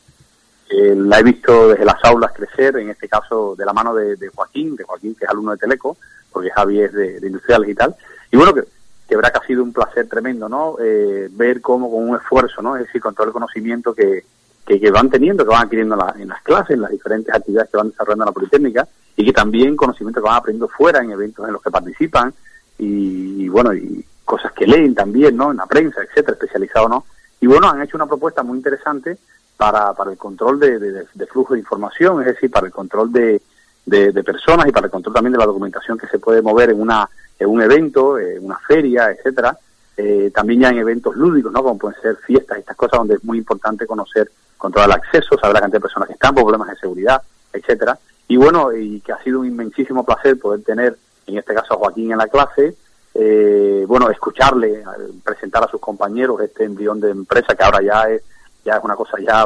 la he visto desde las aulas crecer, en este caso de la mano de, Joaquín, de Joaquín que es alumno de Teleco, porque Javier es de, de industriales y tal. Y bueno, que que verá que ha sido un placer tremendo, ¿no? Eh, ver cómo con un esfuerzo, ¿no? Es decir, con todo el conocimiento que, que, van teniendo, que van adquiriendo en las clases, en las diferentes actividades que van desarrollando en la Politécnica, y que también conocimiento que van aprendiendo fuera, en eventos en los que participan, y, bueno, y cosas que leen también, ¿no? En la prensa, etcétera, especializado, ¿no? Y bueno, han hecho una propuesta muy interesante para, para el control de, de, flujo de información, es decir, para el control de, de personas y para el control también de la documentación que se puede mover en una en un evento, en una feria, etcétera. Eh, también ya en eventos lúdicos, ¿no? Como pueden ser fiestas, estas cosas donde es muy importante conocer, controlar el acceso, saber la cantidad de personas que están, problemas de seguridad, etcétera. Y bueno, y que ha sido un inmensísimo placer poder tener, en este caso a Joaquín en la clase, eh, bueno, escucharle, presentar a sus compañeros este embrión de empresa que ahora ya es, ya es una cosa ya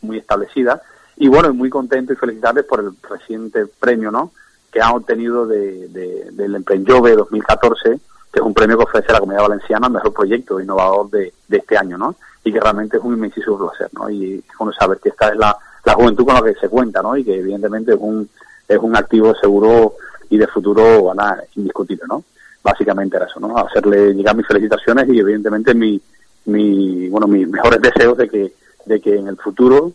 muy establecida. Y bueno, muy contento y felicitarles por el reciente premio, ¿no? que han obtenido de, del Emprendjove 2014, que es un premio que ofrece la Comunidad Valenciana al mejor proyecto innovador de, este año, ¿no? Y que realmente es un inmensísimo placer, ¿no? Y bueno saber que esta es la, la juventud con la que se cuenta, ¿no? Y que evidentemente es un, es un activo seguro y de futuro indiscutible, ¿no? Básicamente era eso, ¿no? Hacerle llegar mis felicitaciones y evidentemente mi, mi, bueno, mis mejores deseos de que, de que en el futuro,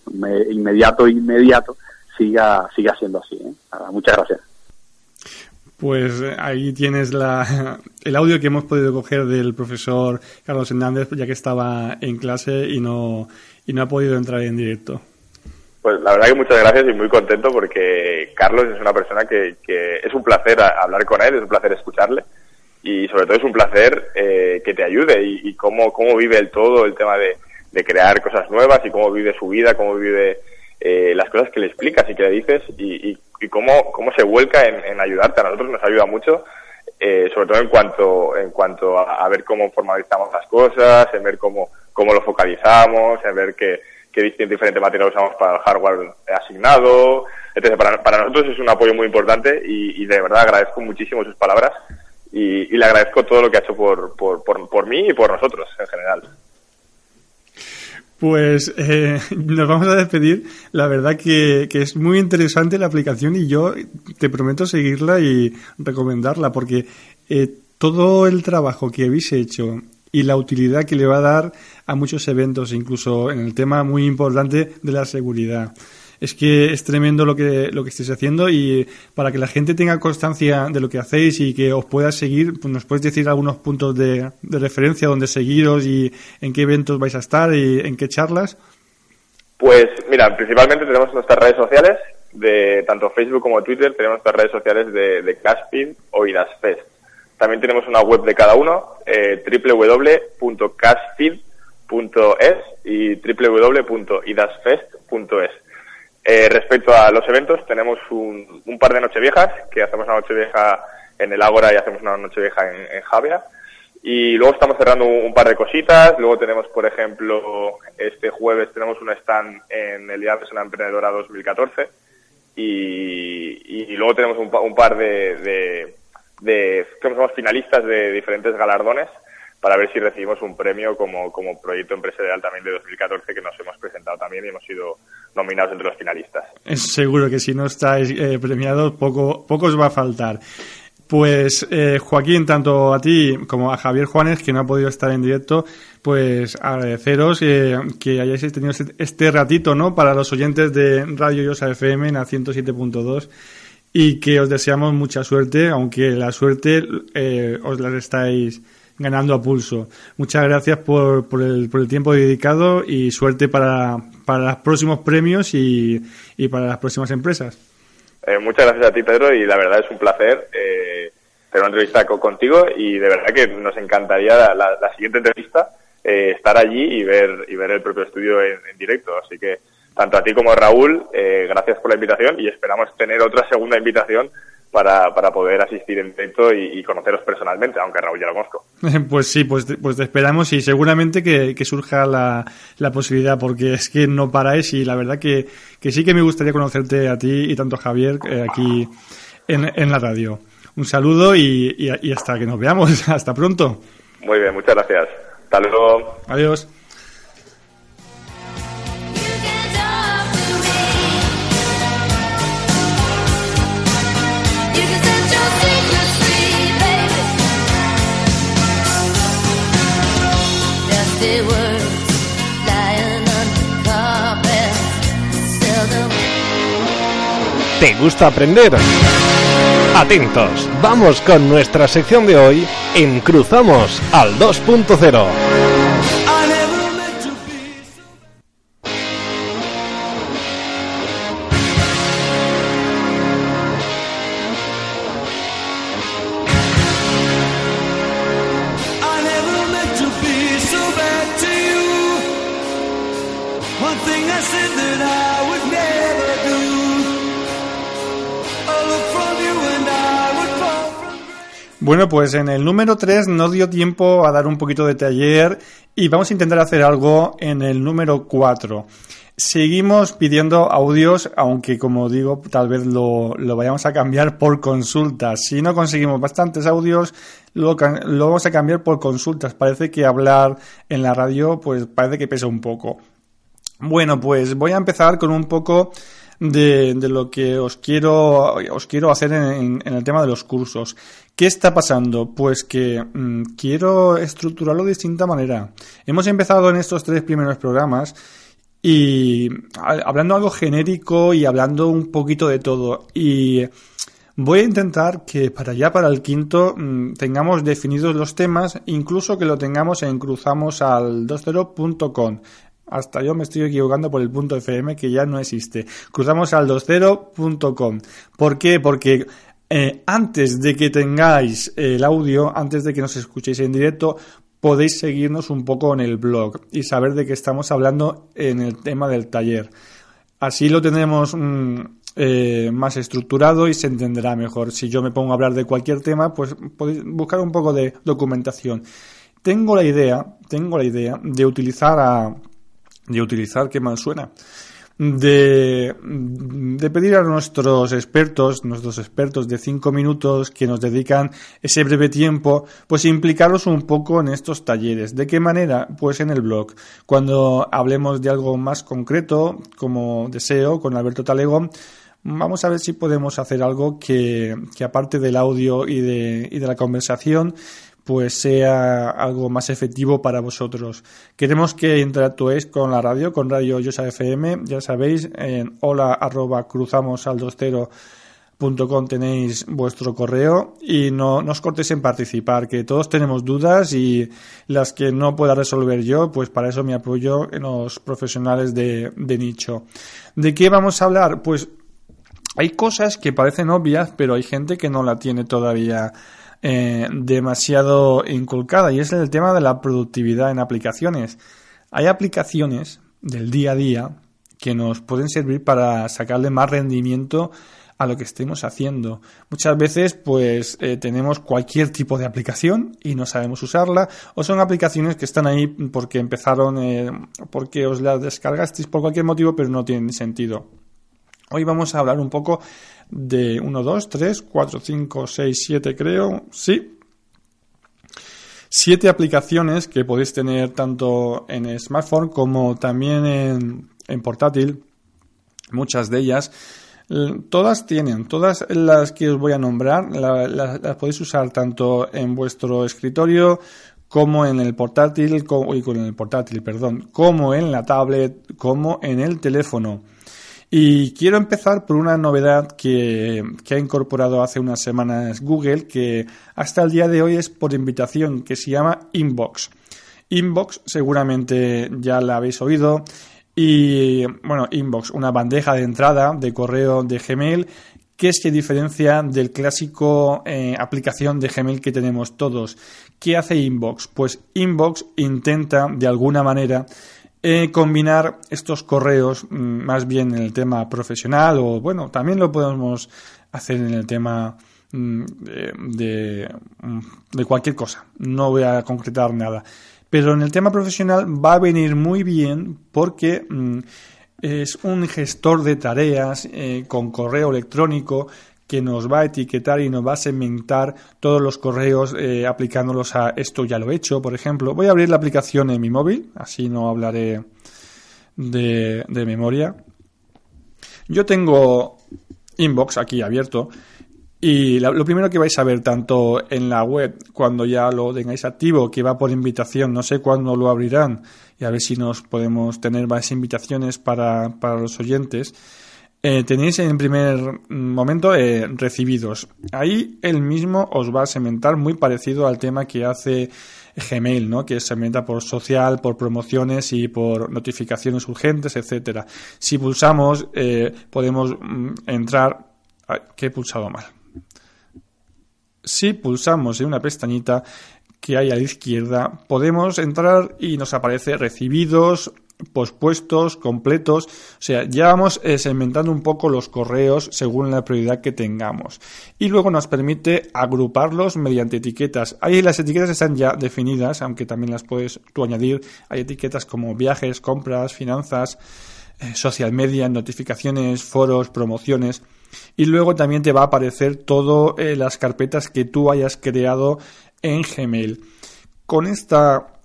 inmediato, inmediato, siga, siga siendo así, ¿eh? Muchas gracias. Pues eh, ahí tienes la, el audio que hemos podido coger del profesor Carlos Hernández, ya que estaba en clase y no, y no ha podido entrar en directo. Pues la verdad que muchas gracias y muy contento porque Carlos es una persona que, que es un placer hablar con él, es un placer escucharle y sobre todo es un placer eh, que te ayude y, cómo, cómo vive el todo, el tema de, de, crear cosas nuevas y cómo vive su vida, cómo vive eh, las cosas que le explicas y que le dices y, y y cómo, cómo se vuelca en, ayudarte. A nosotros nos ayuda mucho, eh, sobre todo en cuanto, en cuanto a, ver cómo formalizamos las cosas, en ver cómo, cómo lo focalizamos, en ver qué, qué diferente material usamos para el hardware asignado. Entonces, para, para nosotros es un apoyo muy importante y, de verdad agradezco muchísimo sus palabras y, y, le agradezco todo lo que ha hecho por, por, por, por mí y por nosotros en general. Pues eh, nos vamos a despedir. La verdad que, que, es muy interesante la aplicación y yo te prometo seguirla y recomendarla porque eh, todo el trabajo que habéis hecho y la utilidad que le va a dar a muchos eventos, incluso en el tema muy importante de la seguridad es que es tremendo lo que, lo que estáis haciendo y para que la gente tenga constancia de lo que hacéis y que os pueda seguir, pues nos puedes decir algunos puntos de, referencia donde seguiros y en qué eventos vais a estar y en qué charlas. Pues mira, principalmente tenemos nuestras redes sociales, de tanto Facebook como Twitter, tenemos nuestras redes sociales de, de o IDASFest. También tenemos una web de cada uno, eh, y www.idasfest.es. Eh, respecto a los eventos, tenemos un, par de nocheviejas, que hacemos una nochevieja en el Ágora y hacemos una nochevieja en, en Javia. Y luego estamos cerrando un, par de cositas. Luego tenemos, por ejemplo, este jueves tenemos un stand en el Día de Persona Emprendedora 2014. Y, y luego tenemos un, un par de, de, de, somos finalistas de diferentes galardones para ver si recibimos un premio como, como proyecto empresarial también de 2014 que nos hemos presentado también y hemos sido nominados entre los finalistas. Seguro que si no estáis eh, premiados, poco, poco os va a faltar. Pues eh, Joaquín, tanto a ti como a Javier Juanes, que no ha podido estar en directo, pues agradeceros eh, que hayáis tenido este, este ratito, ¿no? Para los oyentes de Radio Yosa FM en la 107.2 y que os deseamos mucha suerte, aunque la suerte eh, os la estáis ganando a pulso. Muchas gracias por, por, el, por el tiempo dedicado y suerte para, para los próximos premios y, y para las próximas empresas. Eh, muchas gracias a ti, Pedro, y la verdad es un placer eh, tener una entrevista contigo y de verdad que nos encantaría la, siguiente entrevista eh, estar allí y ver y ver el propio estudio en, en directo. Así que tanto a ti como a Raúl, eh, gracias por la invitación y esperamos tener otra segunda invitación para, para poder asistir en directo y, y, conoceros personalmente, aunque Raúl ya lo conozco. Pues sí, pues, pues te esperamos y seguramente que, que surja la, la, posibilidad, porque es que no paráis y la verdad que, que sí que me gustaría conocerte a ti y tanto a Javier eh, aquí en, en, la radio. Un saludo y, y, y hasta que nos veamos. hasta pronto. Muy bien, muchas gracias. Hasta luego. Adiós. ¿Te gusta aprender? Atentos, vamos con nuestra sección de hoy en Cruzamos al 2.0. Bueno, pues en el número 3 no dio tiempo a dar un poquito de taller y vamos a intentar hacer algo en el número 4. Seguimos pidiendo audios, aunque como digo, tal vez lo, lo vayamos a cambiar por consultas. Si no conseguimos bastantes audios, lo, lo, vamos a cambiar por consultas. Parece que hablar en la radio, pues parece que pesa un poco. Bueno, pues voy a empezar con un poco de, de lo que os quiero, os quiero hacer en, el tema de los cursos. ¿Qué está pasando? Pues que mmm, quiero estructurarlo de distinta manera. Hemos empezado en estos tres primeros programas y hablando algo genérico y hablando un poquito de todo. Y voy a intentar que para ya para el quinto mmm, tengamos definidos los temas, incluso que lo tengamos en cruzamos al 20.com. Hasta yo me estoy equivocando por el punto FM que ya no existe. Cruzamos al 20.com. ¿Por qué? Porque eh, antes de que tengáis el audio, antes de que nos escuchéis en directo, podéis seguirnos un poco en el blog y saber de qué estamos hablando en el tema del taller. Así lo tenemos mmm, eh, más estructurado y se entenderá mejor. Si yo me pongo a hablar de cualquier tema, pues podéis buscar un poco de documentación. Tengo la idea, tengo la idea de utilizar a de utilizar, qué mal suena, de, de, pedir a nuestros expertos, nuestros expertos de cinco minutos que nos dedican ese breve tiempo, pues implicarlos un poco en estos talleres. ¿De qué manera? Pues en el blog. Cuando hablemos de algo más concreto, como deseo, con Alberto Talegón, vamos a ver si podemos hacer algo que, que aparte del audio y de, y de la conversación, pues sea algo más efectivo para vosotros. Queremos que interactuéis con la radio, con Radio Yosa FM, ya sabéis, en hola arroba cruzamos al .com tenéis vuestro correo y no, no os cortéis en participar, que todos tenemos dudas y las que no pueda resolver yo, pues para eso me apoyo en los profesionales de, de nicho. ¿De qué vamos a hablar? Pues hay cosas que parecen obvias, pero hay gente que no la tiene todavía eh, demasiado inculcada y es el tema de la productividad en aplicaciones. Hay aplicaciones del día a día que nos pueden servir para sacarle más rendimiento a lo que estemos haciendo. Muchas veces, pues, eh, tenemos cualquier tipo de aplicación y no sabemos usarla, o son aplicaciones que están ahí porque empezaron, eh, porque os las descargasteis por cualquier motivo, pero no tienen sentido. Hoy vamos a hablar un poco de 1, 2, 3, 4, 5, 6, 7 creo, sí. Siete aplicaciones que podéis tener tanto en smartphone como también en, en portátil. Muchas de ellas Todas tienen, todas las que os voy a nombrar, las podéis usar tanto en vuestro escritorio como en el portátil, como, con el portátil, perdón, como en la tablet, como en el teléfono. Y quiero empezar por una novedad que, que, ha incorporado hace unas semanas Google, que hasta el día de hoy es por invitación, que se llama Inbox. Inbox seguramente ya la habéis oído. Y bueno, Inbox, una bandeja de entrada de correo de Gmail que se diferencia del clásico eh, aplicación de Gmail que tenemos todos. ¿Qué hace Inbox? Pues Inbox intenta de alguna manera eh, combinar estos correos mm, más bien en el tema profesional o bueno, también lo podemos hacer en el tema mm, de, mm, de, cualquier cosa. No voy a concretar nada. Pero en el tema profesional va a venir muy bien porque es un gestor de tareas eh, con correo electrónico que nos va a etiquetar y nos va a segmentar todos los correos eh, aplicándolos a esto ya lo he hecho, por ejemplo. Voy a abrir la aplicación en mi móvil, así no hablaré de, de memoria. Yo tengo Inbox aquí abierto y lo primero que vais a ver tanto en la web cuando ya lo tengáis activo, que va por invitación, no sé cuándo lo abrirán y a ver si nos podemos tener más invitaciones para, para los oyentes. Eh, tenéis en primer momento eh, recibidos. Ahí el mismo os va a segmentar muy parecido al tema que hace Gmail, ¿no? Que segmenta por social, por promociones y por notificaciones urgentes, etcétera. Si pulsamos, eh, podemos mm, entrar. ¿Qué he pulsado mal? Si pulsamos en una pestañita que hay a la izquierda, podemos entrar y nos aparece recibidos, pospuestos, completos. O sea, ya vamos eh, segmentando un poco los correos según la prioridad que tengamos. Y luego nos permite agruparlos mediante etiquetas. Ahí las etiquetas están ya definidas, aunque también las puedes tú añadir. Hay etiquetas como viajes, compras, finanzas, eh, social media, notificaciones, foros, promociones. Y luego también te va a aparecer todas eh, las carpetas que tú hayas creado en Gmail. Con esta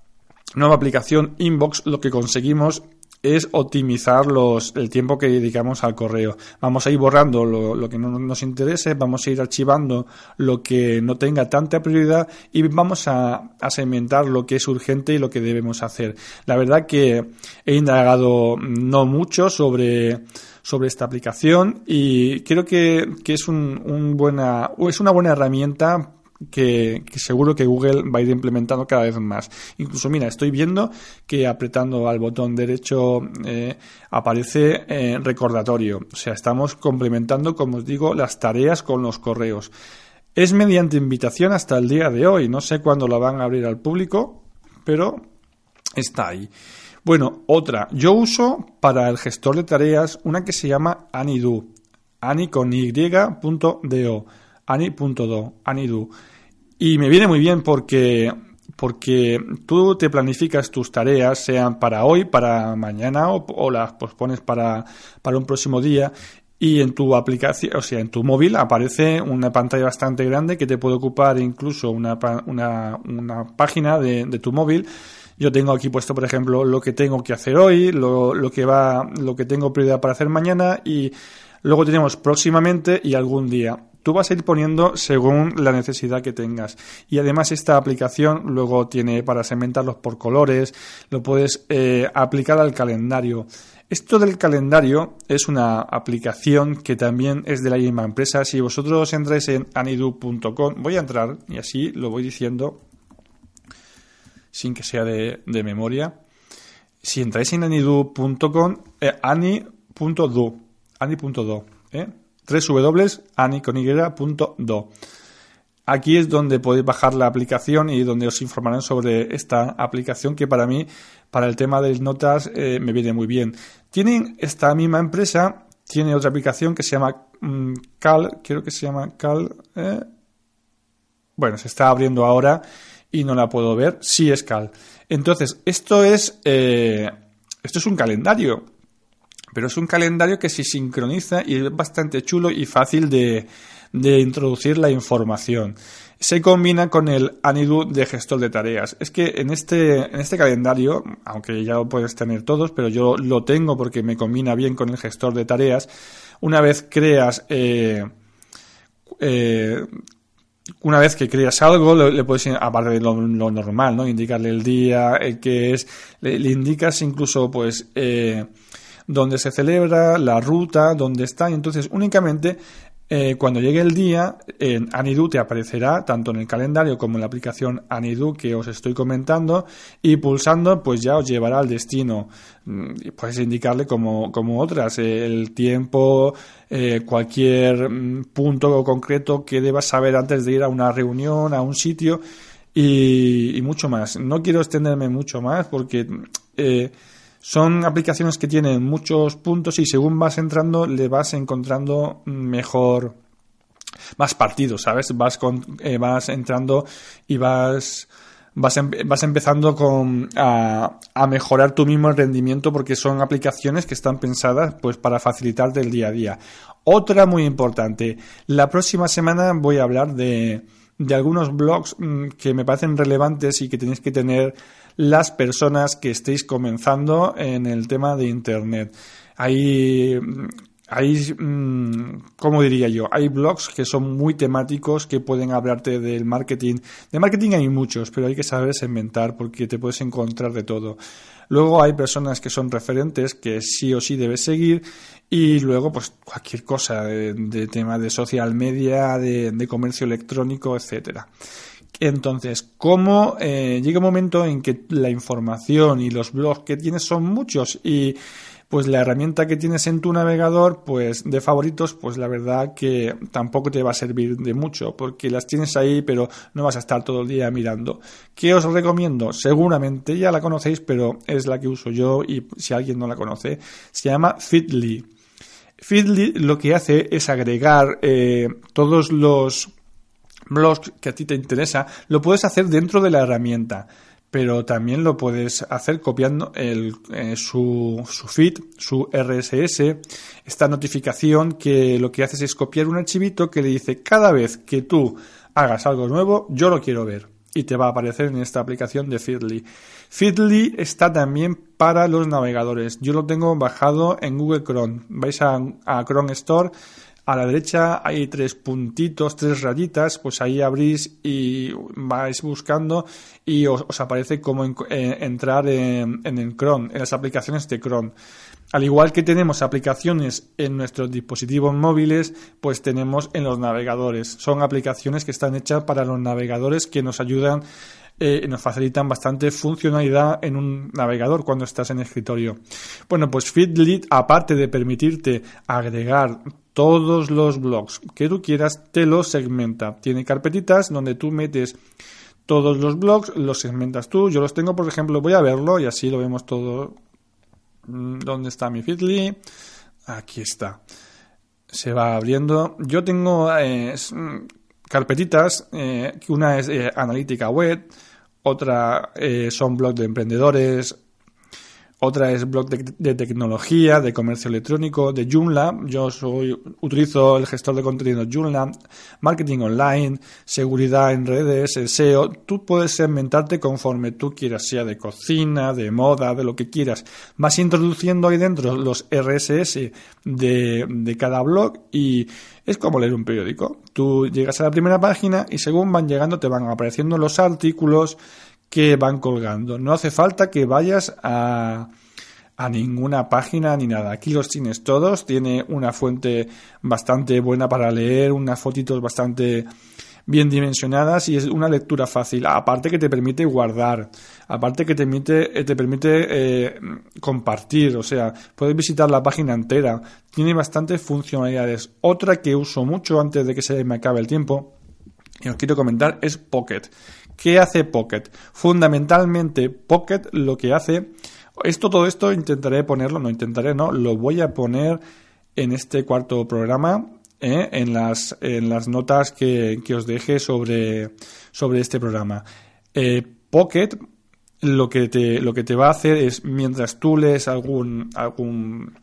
nueva aplicación Inbox lo que conseguimos es optimizar los, el tiempo que dedicamos al correo. Vamos a ir borrando lo, que no nos interese, vamos a ir archivando lo que no tenga tanta prioridad y vamos a, a segmentar lo que es urgente y lo que debemos hacer. La verdad que he indagado no mucho sobre sobre esta aplicación y creo que, es, un, buena, es una buena herramienta que, seguro que Google va a ir implementando cada vez más. Incluso, mira, estoy viendo que apretando al botón derecho eh, aparece eh, recordatorio. O sea, estamos complementando, como os digo, las tareas con los correos. Es mediante invitación hasta el día de hoy. No sé cuándo la van a abrir al público, pero está ahí. Bueno, otra. Yo uso para el gestor de tareas una que se llama Anidu. Ani con. Ani.do. Anidu. Y me viene muy bien porque porque tú te planificas tus tareas, sean para hoy, para mañana o, las pospones para, para un próximo día y en tu aplicación, o sea, en tu móvil aparece una pantalla bastante grande que te puede ocupar incluso una, una, una página de, de tu móvil yo tengo aquí puesto, por ejemplo, lo que tengo que hacer hoy, lo, lo que va, lo que tengo prioridad para hacer mañana y luego tenemos próximamente y algún día. Tú vas a ir poniendo según la necesidad que tengas. Y además esta aplicación luego tiene para segmentarlos por colores, lo puedes eh, aplicar al calendario. Esto del calendario es una aplicación que también es de la misma empresa. Si vosotros entráis en anidu.com, voy a entrar y así lo voy diciendo sin que sea de, memoria. Si entráis en anidu.com, eh, ani.do, ani.do, eh, www.ani.do. Aquí es donde podéis bajar la aplicación y donde os informarán sobre esta aplicación que para mí, para el tema de notas, eh, me viene muy bien. Tienen esta misma empresa, tiene otra aplicación que se llama mm, Cal, creo que se llama Cal. Eh, bueno, se está abriendo ahora y no la puedo ver, sí es cal. Entonces, esto es, eh, esto es un calendario, pero es un calendario que se sincroniza y es bastante chulo y fácil de, de introducir la información. Se combina con el Anidu de gestor de tareas. Es que en este, en este calendario, aunque ya lo puedes tener todos, pero yo lo tengo porque me combina bien con el gestor de tareas, una vez creas eh, eh, una vez que creas algo, le, puedes, aparte de lo, normal, ¿no? Indicarle el día, el que es, le, indicas incluso, pues, eh, dónde se celebra, la ruta, dónde está, y entonces únicamente eh, cuando llegue el día, en Anidu te aparecerá tanto en el calendario como en la aplicación Anidu que os estoy comentando y pulsando pues ya os llevará al destino. Mm, puedes indicarle como, como otras, eh, el tiempo, eh, cualquier mm, punto concreto que debas saber antes de ir a una reunión, a un sitio y, y mucho más. No quiero extenderme mucho más porque... Son aplicaciones que tienen muchos puntos y según vas entrando le vas encontrando mejor más partidos, ¿sabes? Vas eh, vas entrando y vas vas, vas empezando con, a, a, mejorar tu mismo rendimiento porque son aplicaciones que están pensadas pues para facilitarte el día a día. Otra muy importante, la próxima semana voy a hablar de, de algunos blogs mm, que me parecen relevantes y que tenéis que tener las personas que estéis comenzando en el tema de Internet. Hay, hay, mm, ¿cómo diría yo? Hay blogs que son muy temáticos que pueden hablarte del marketing. De marketing hay muchos, pero hay que saber segmentar porque te puedes encontrar de todo. Luego hay personas que son referentes que sí o sí debes seguir y luego pues cualquier cosa de, tema de social media, de, de comercio electrónico, etcétera. Entonces, ¿cómo eh, llega un momento en que la información y los blogs que tienes son muchos y pues la herramienta que tienes en tu navegador, pues de favoritos, pues la verdad que tampoco te va a servir de mucho, porque las tienes ahí, pero no vas a estar todo el día mirando. ¿Qué os recomiendo? Seguramente ya la conocéis, pero es la que uso yo y si alguien no la conoce, se llama Feedly. Feedly lo que hace es agregar eh, todos los blogs que a ti te interesa, lo puedes hacer dentro de la herramienta, pero también lo puedes hacer copiando el, eh, su, su feed, su RSS, esta notificación que lo que haces es copiar un archivito que le dice cada vez que tú hagas algo nuevo, yo lo quiero ver. Y te va a aparecer en esta aplicación de Feedly. Feedly está también para los navegadores. Yo lo tengo bajado en Google Chrome. Vais a, a Chrome Store a la derecha hay tres puntitos, tres rayitas, pues ahí abrís y vais buscando y os, aparece cómo eh, entrar en, en, el Chrome, en las aplicaciones de Chrome. Al igual que tenemos aplicaciones en nuestros dispositivos móviles, pues tenemos en los navegadores. Son aplicaciones que están hechas para los navegadores que nos ayudan eh, nos facilitan bastante funcionalidad en un navegador cuando estás en escritorio. Bueno, pues Feedly, aparte de permitirte agregar todos los blogs que tú quieras, te los segmenta. Tiene carpetitas donde tú metes todos los blogs, los segmentas tú. Yo los tengo, por ejemplo, voy a verlo y así lo vemos todo. Mm, ¿Dónde está mi Feedly? Aquí está. Se va abriendo. Yo tengo eh, mm, carpetitas, eh, una es eh, analítica web, otra son blogs de emprendedores, otra es blog de, tecnología, de comercio electrónico, de Joomla. Yo soy, utilizo el gestor de contenido Joomla, marketing online, seguridad en redes, SEO. Tú puedes segmentarte conforme tú quieras, sea de cocina, de moda, de lo que quieras. Vas introduciendo ahí dentro los RSS de, de cada blog y es como leer un periódico. Tú llegas a la primera página y según van llegando te van apareciendo los artículos que van colgando. No hace falta que vayas a, a ninguna página ni nada. Aquí los tienes todos. Tiene una fuente bastante buena para leer, unas fotitos bastante bien dimensionadas y es una lectura fácil. Aparte que te permite guardar, aparte que te permite, eh, te permite eh, compartir, o sea, puedes visitar la página entera. Tiene bastantes funcionalidades. Otra que uso mucho antes de que se me acabe el tiempo y os quiero comentar es Pocket. ¿Qué hace Pocket? Fundamentalmente, Pocket lo que hace. Esto, todo esto intentaré ponerlo, no intentaré, no, lo voy a poner en este cuarto programa, ¿eh? en, las, en las notas que, os deje sobre, sobre este programa. Eh, Pocket lo que, te, lo que te va a hacer es, mientras tú lees algún, algún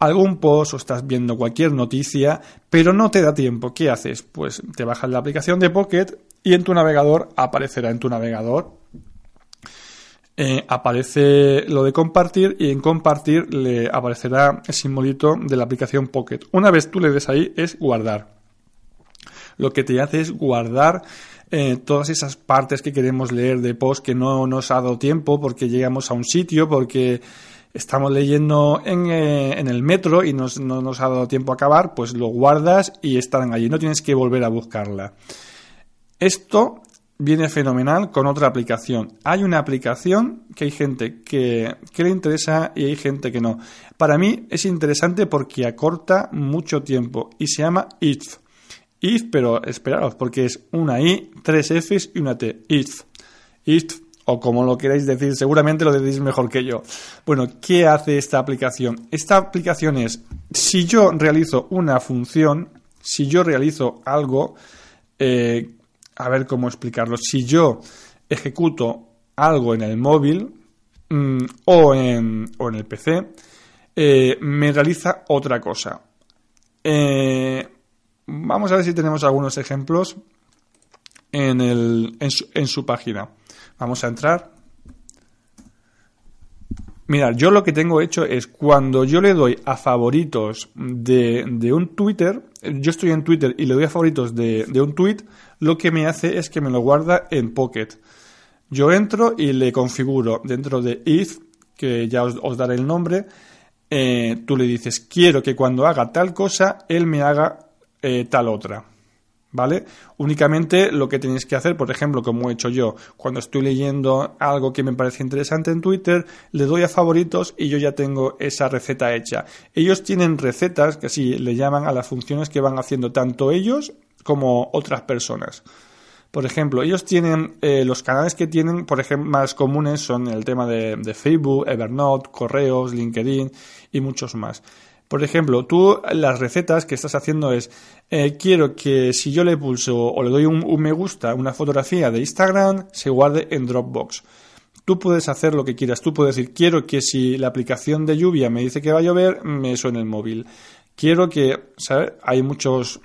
algún post o estás viendo cualquier noticia, pero no te da tiempo. ¿Qué haces? Pues te bajas la aplicación de Pocket y en tu navegador aparecerá en tu navegador. Eh, aparece lo de compartir y en compartir le aparecerá el simbolito de la aplicación Pocket. Una vez tú le des ahí es guardar. Lo que te hace es guardar eh, todas esas partes que queremos leer de post que no nos ha dado tiempo porque llegamos a un sitio, porque estamos leyendo en, eh, en el metro y no nos ha dado tiempo a acabar, pues lo guardas y estarán allí. No tienes que volver a buscarla. Esto viene fenomenal con otra aplicación. Hay una aplicación que hay gente que, que, le interesa y hay gente que no. Para mí es interesante porque acorta mucho tiempo y se llama If. If, pero esperaos, porque es una I, tres Fs y una T. If. If o como lo queráis decir, seguramente lo decís mejor que yo. Bueno, ¿qué hace esta aplicación? Esta aplicación es, si yo realizo una función, si yo realizo algo, eh, a ver cómo explicarlo, si yo ejecuto algo en el móvil mm, o, en, o, en, el PC, eh, me realiza otra cosa. Eh, vamos a ver si tenemos algunos ejemplos en, el, en su página. Vamos a entrar. Mira, yo lo que tengo hecho es cuando yo le doy a favoritos de, un Twitter, yo estoy en Twitter y le doy a favoritos de, un tweet, lo que me hace es que me lo guarda en Pocket. Yo entro y le configuro dentro de if, que ya os, daré el nombre, eh, tú le dices, quiero que cuando haga tal cosa, él me haga eh, tal otra. ¿Vale? Únicamente lo que tenéis que hacer, por ejemplo, como he hecho yo, cuando estoy leyendo algo que me parece interesante en Twitter, le doy a favoritos y yo ya tengo esa receta hecha. Ellos tienen recetas que así le llaman a las funciones que van haciendo tanto ellos como otras personas. Por ejemplo, ellos tienen eh, los canales que tienen, por ejemplo, más comunes son el tema de, de Facebook, Evernote, correos, LinkedIn y muchos más. Por ejemplo, tú las recetas que estás haciendo es, eh, quiero que si yo le pulso o le doy un, me gusta una fotografía de Instagram, se guarde en Dropbox. Tú puedes hacer lo que quieras. Tú puedes decir, quiero que si la aplicación de lluvia me dice que va a llover, me suene el móvil. Quiero que, ¿sabes? Hay muchos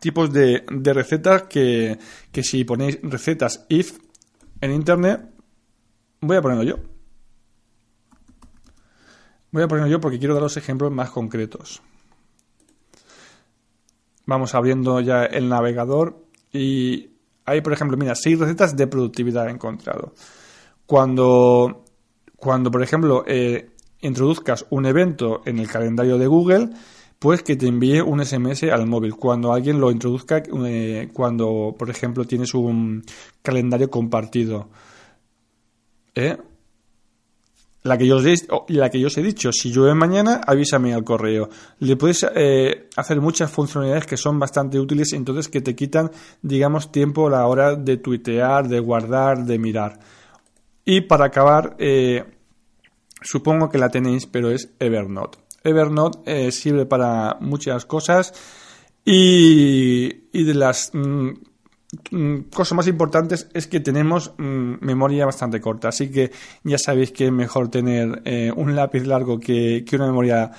tipos de, de recetas que, que si ponéis recetas if en internet, voy a ponerlo yo. Voy a ponerlo yo porque quiero dar los ejemplos más concretos. Vamos abriendo ya el navegador y hay, por ejemplo, mira, seis recetas de productividad he encontrado. Cuando, cuando por ejemplo, eh, introduzcas un evento en el calendario de Google, pues que te envíe un SMS al móvil. Cuando alguien lo introduzca, eh, cuando, por ejemplo, tienes un calendario compartido. ¿Eh? La que, yo os he, la que yo he dicho, si llueve mañana, avísame al correo. Le puedes eh, hacer muchas funcionalidades que son bastante útiles, entonces que te quitan, digamos, tiempo a la hora de tuitear, de guardar, de mirar. Y para acabar, eh, supongo que la tenéis, pero es Evernote. Evernote eh, sirve para muchas cosas y, y de las Mm, cosa más importantes es que tenemos mm, memoria bastante corta, así que ya sabéis que es mejor tener eh, un lápiz largo que, que una memoria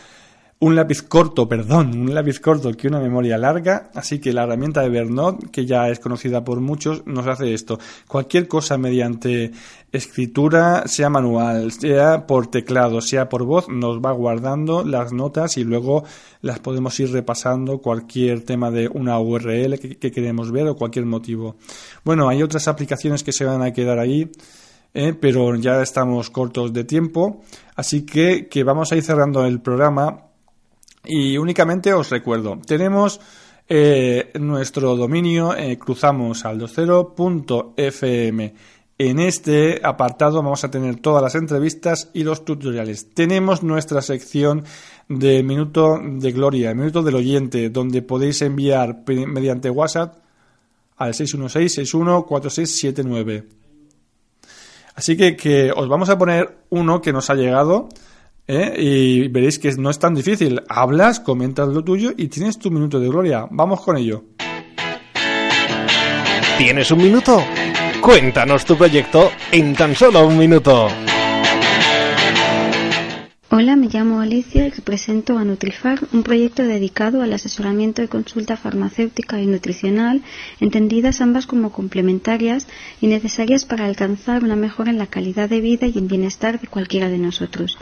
un lápiz corto, perdón, un lápiz corto que una memoria larga, así que la herramienta de Evernote, que ya es conocida por muchos, nos hace esto. Cualquier cosa mediante escritura, sea manual, sea por teclado, sea por voz, nos va guardando las notas y luego las podemos ir repasando cualquier tema de una URL que, queremos ver o cualquier motivo. Bueno, hay otras aplicaciones que se van a quedar ahí. Eh, pero ya estamos cortos de tiempo, así que, que vamos a ir cerrando el programa y únicamente os recuerdo, tenemos eh, nuestro dominio eh, cruzamos al 20.fm. En este apartado vamos a tener todas las entrevistas y los tutoriales. Tenemos nuestra sección de Minuto de Gloria, Minuto del Oyente, donde podéis enviar mediante WhatsApp al 616-614679. Así que, que os vamos a poner uno que nos ha llegado ¿eh? y veréis que no es tan difícil. Hablas, comentas lo tuyo y tienes tu minuto de gloria. Vamos con ello. ¿Tienes un minuto? Cuéntanos tu proyecto en tan solo un minuto. Hola, me llamo Alicia y represento a Nutrifar, un proyecto dedicado al asesoramiento y consulta farmacéutica y nutricional, entendidas ambas como complementarias y necesarias para alcanzar una mejora en la calidad de vida y en bienestar de cualquiera de nosotros.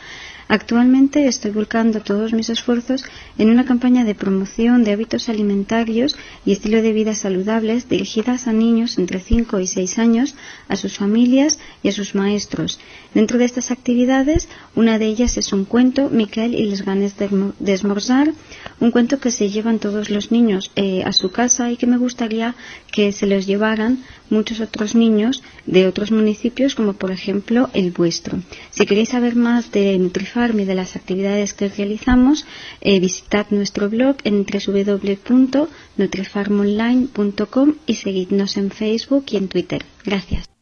Actualmente estoy volcando todos mis esfuerzos en una campaña de promoción de hábitos alimentarios y estilo de vida saludables dirigidas a niños entre 5 y 6 años, a sus familias y a sus maestros. Dentro de estas actividades, una de ellas es un cuento, Miquel y les ganes de esmorzar, un cuento que se llevan todos los niños eh, a su casa y que me gustaría que se los llevaran muchos otros niños de otros municipios, como por ejemplo el vuestro. Si queréis saber más de Nutrifarm y de las actividades que realizamos, eh, visitad nuestro blog en www.nutrifarmonline.com y seguidnos en Facebook y en Twitter. Gracias.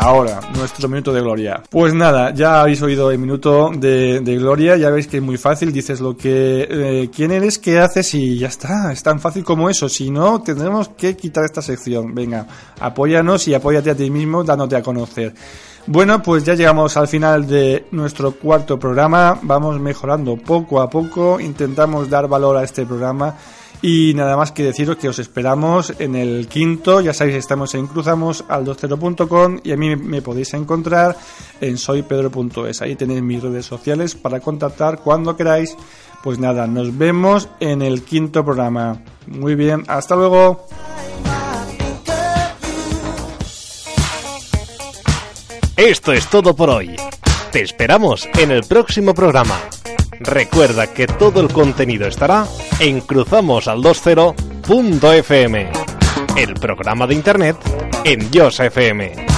Ahora, nuestro minuto de gloria. Pues nada, ya habéis oído el minuto de, gloria, ya veis que es muy fácil, dices lo que, eh, quién eres, qué haces y ya está, es tan fácil como eso, si no, tendremos que quitar esta sección. Venga, apóyanos y apóyate a ti mismo dándote a conocer. Bueno, pues ya llegamos al final de nuestro cuarto programa, vamos mejorando poco a poco, intentamos dar valor a este programa y nada más que deciros que os esperamos en el quinto, ya sabéis, estamos en cruzamos al 20.com y a mí me podéis encontrar en soypedro.es. Ahí tenéis mis redes sociales para contactar cuando queráis. Pues nada, nos vemos en el quinto programa. Muy bien, hasta luego. Esto es todo por hoy. Te esperamos en el próximo programa. Recuerda que todo el contenido estará en cruzamosal20.fm, el programa de internet en Yosa FM.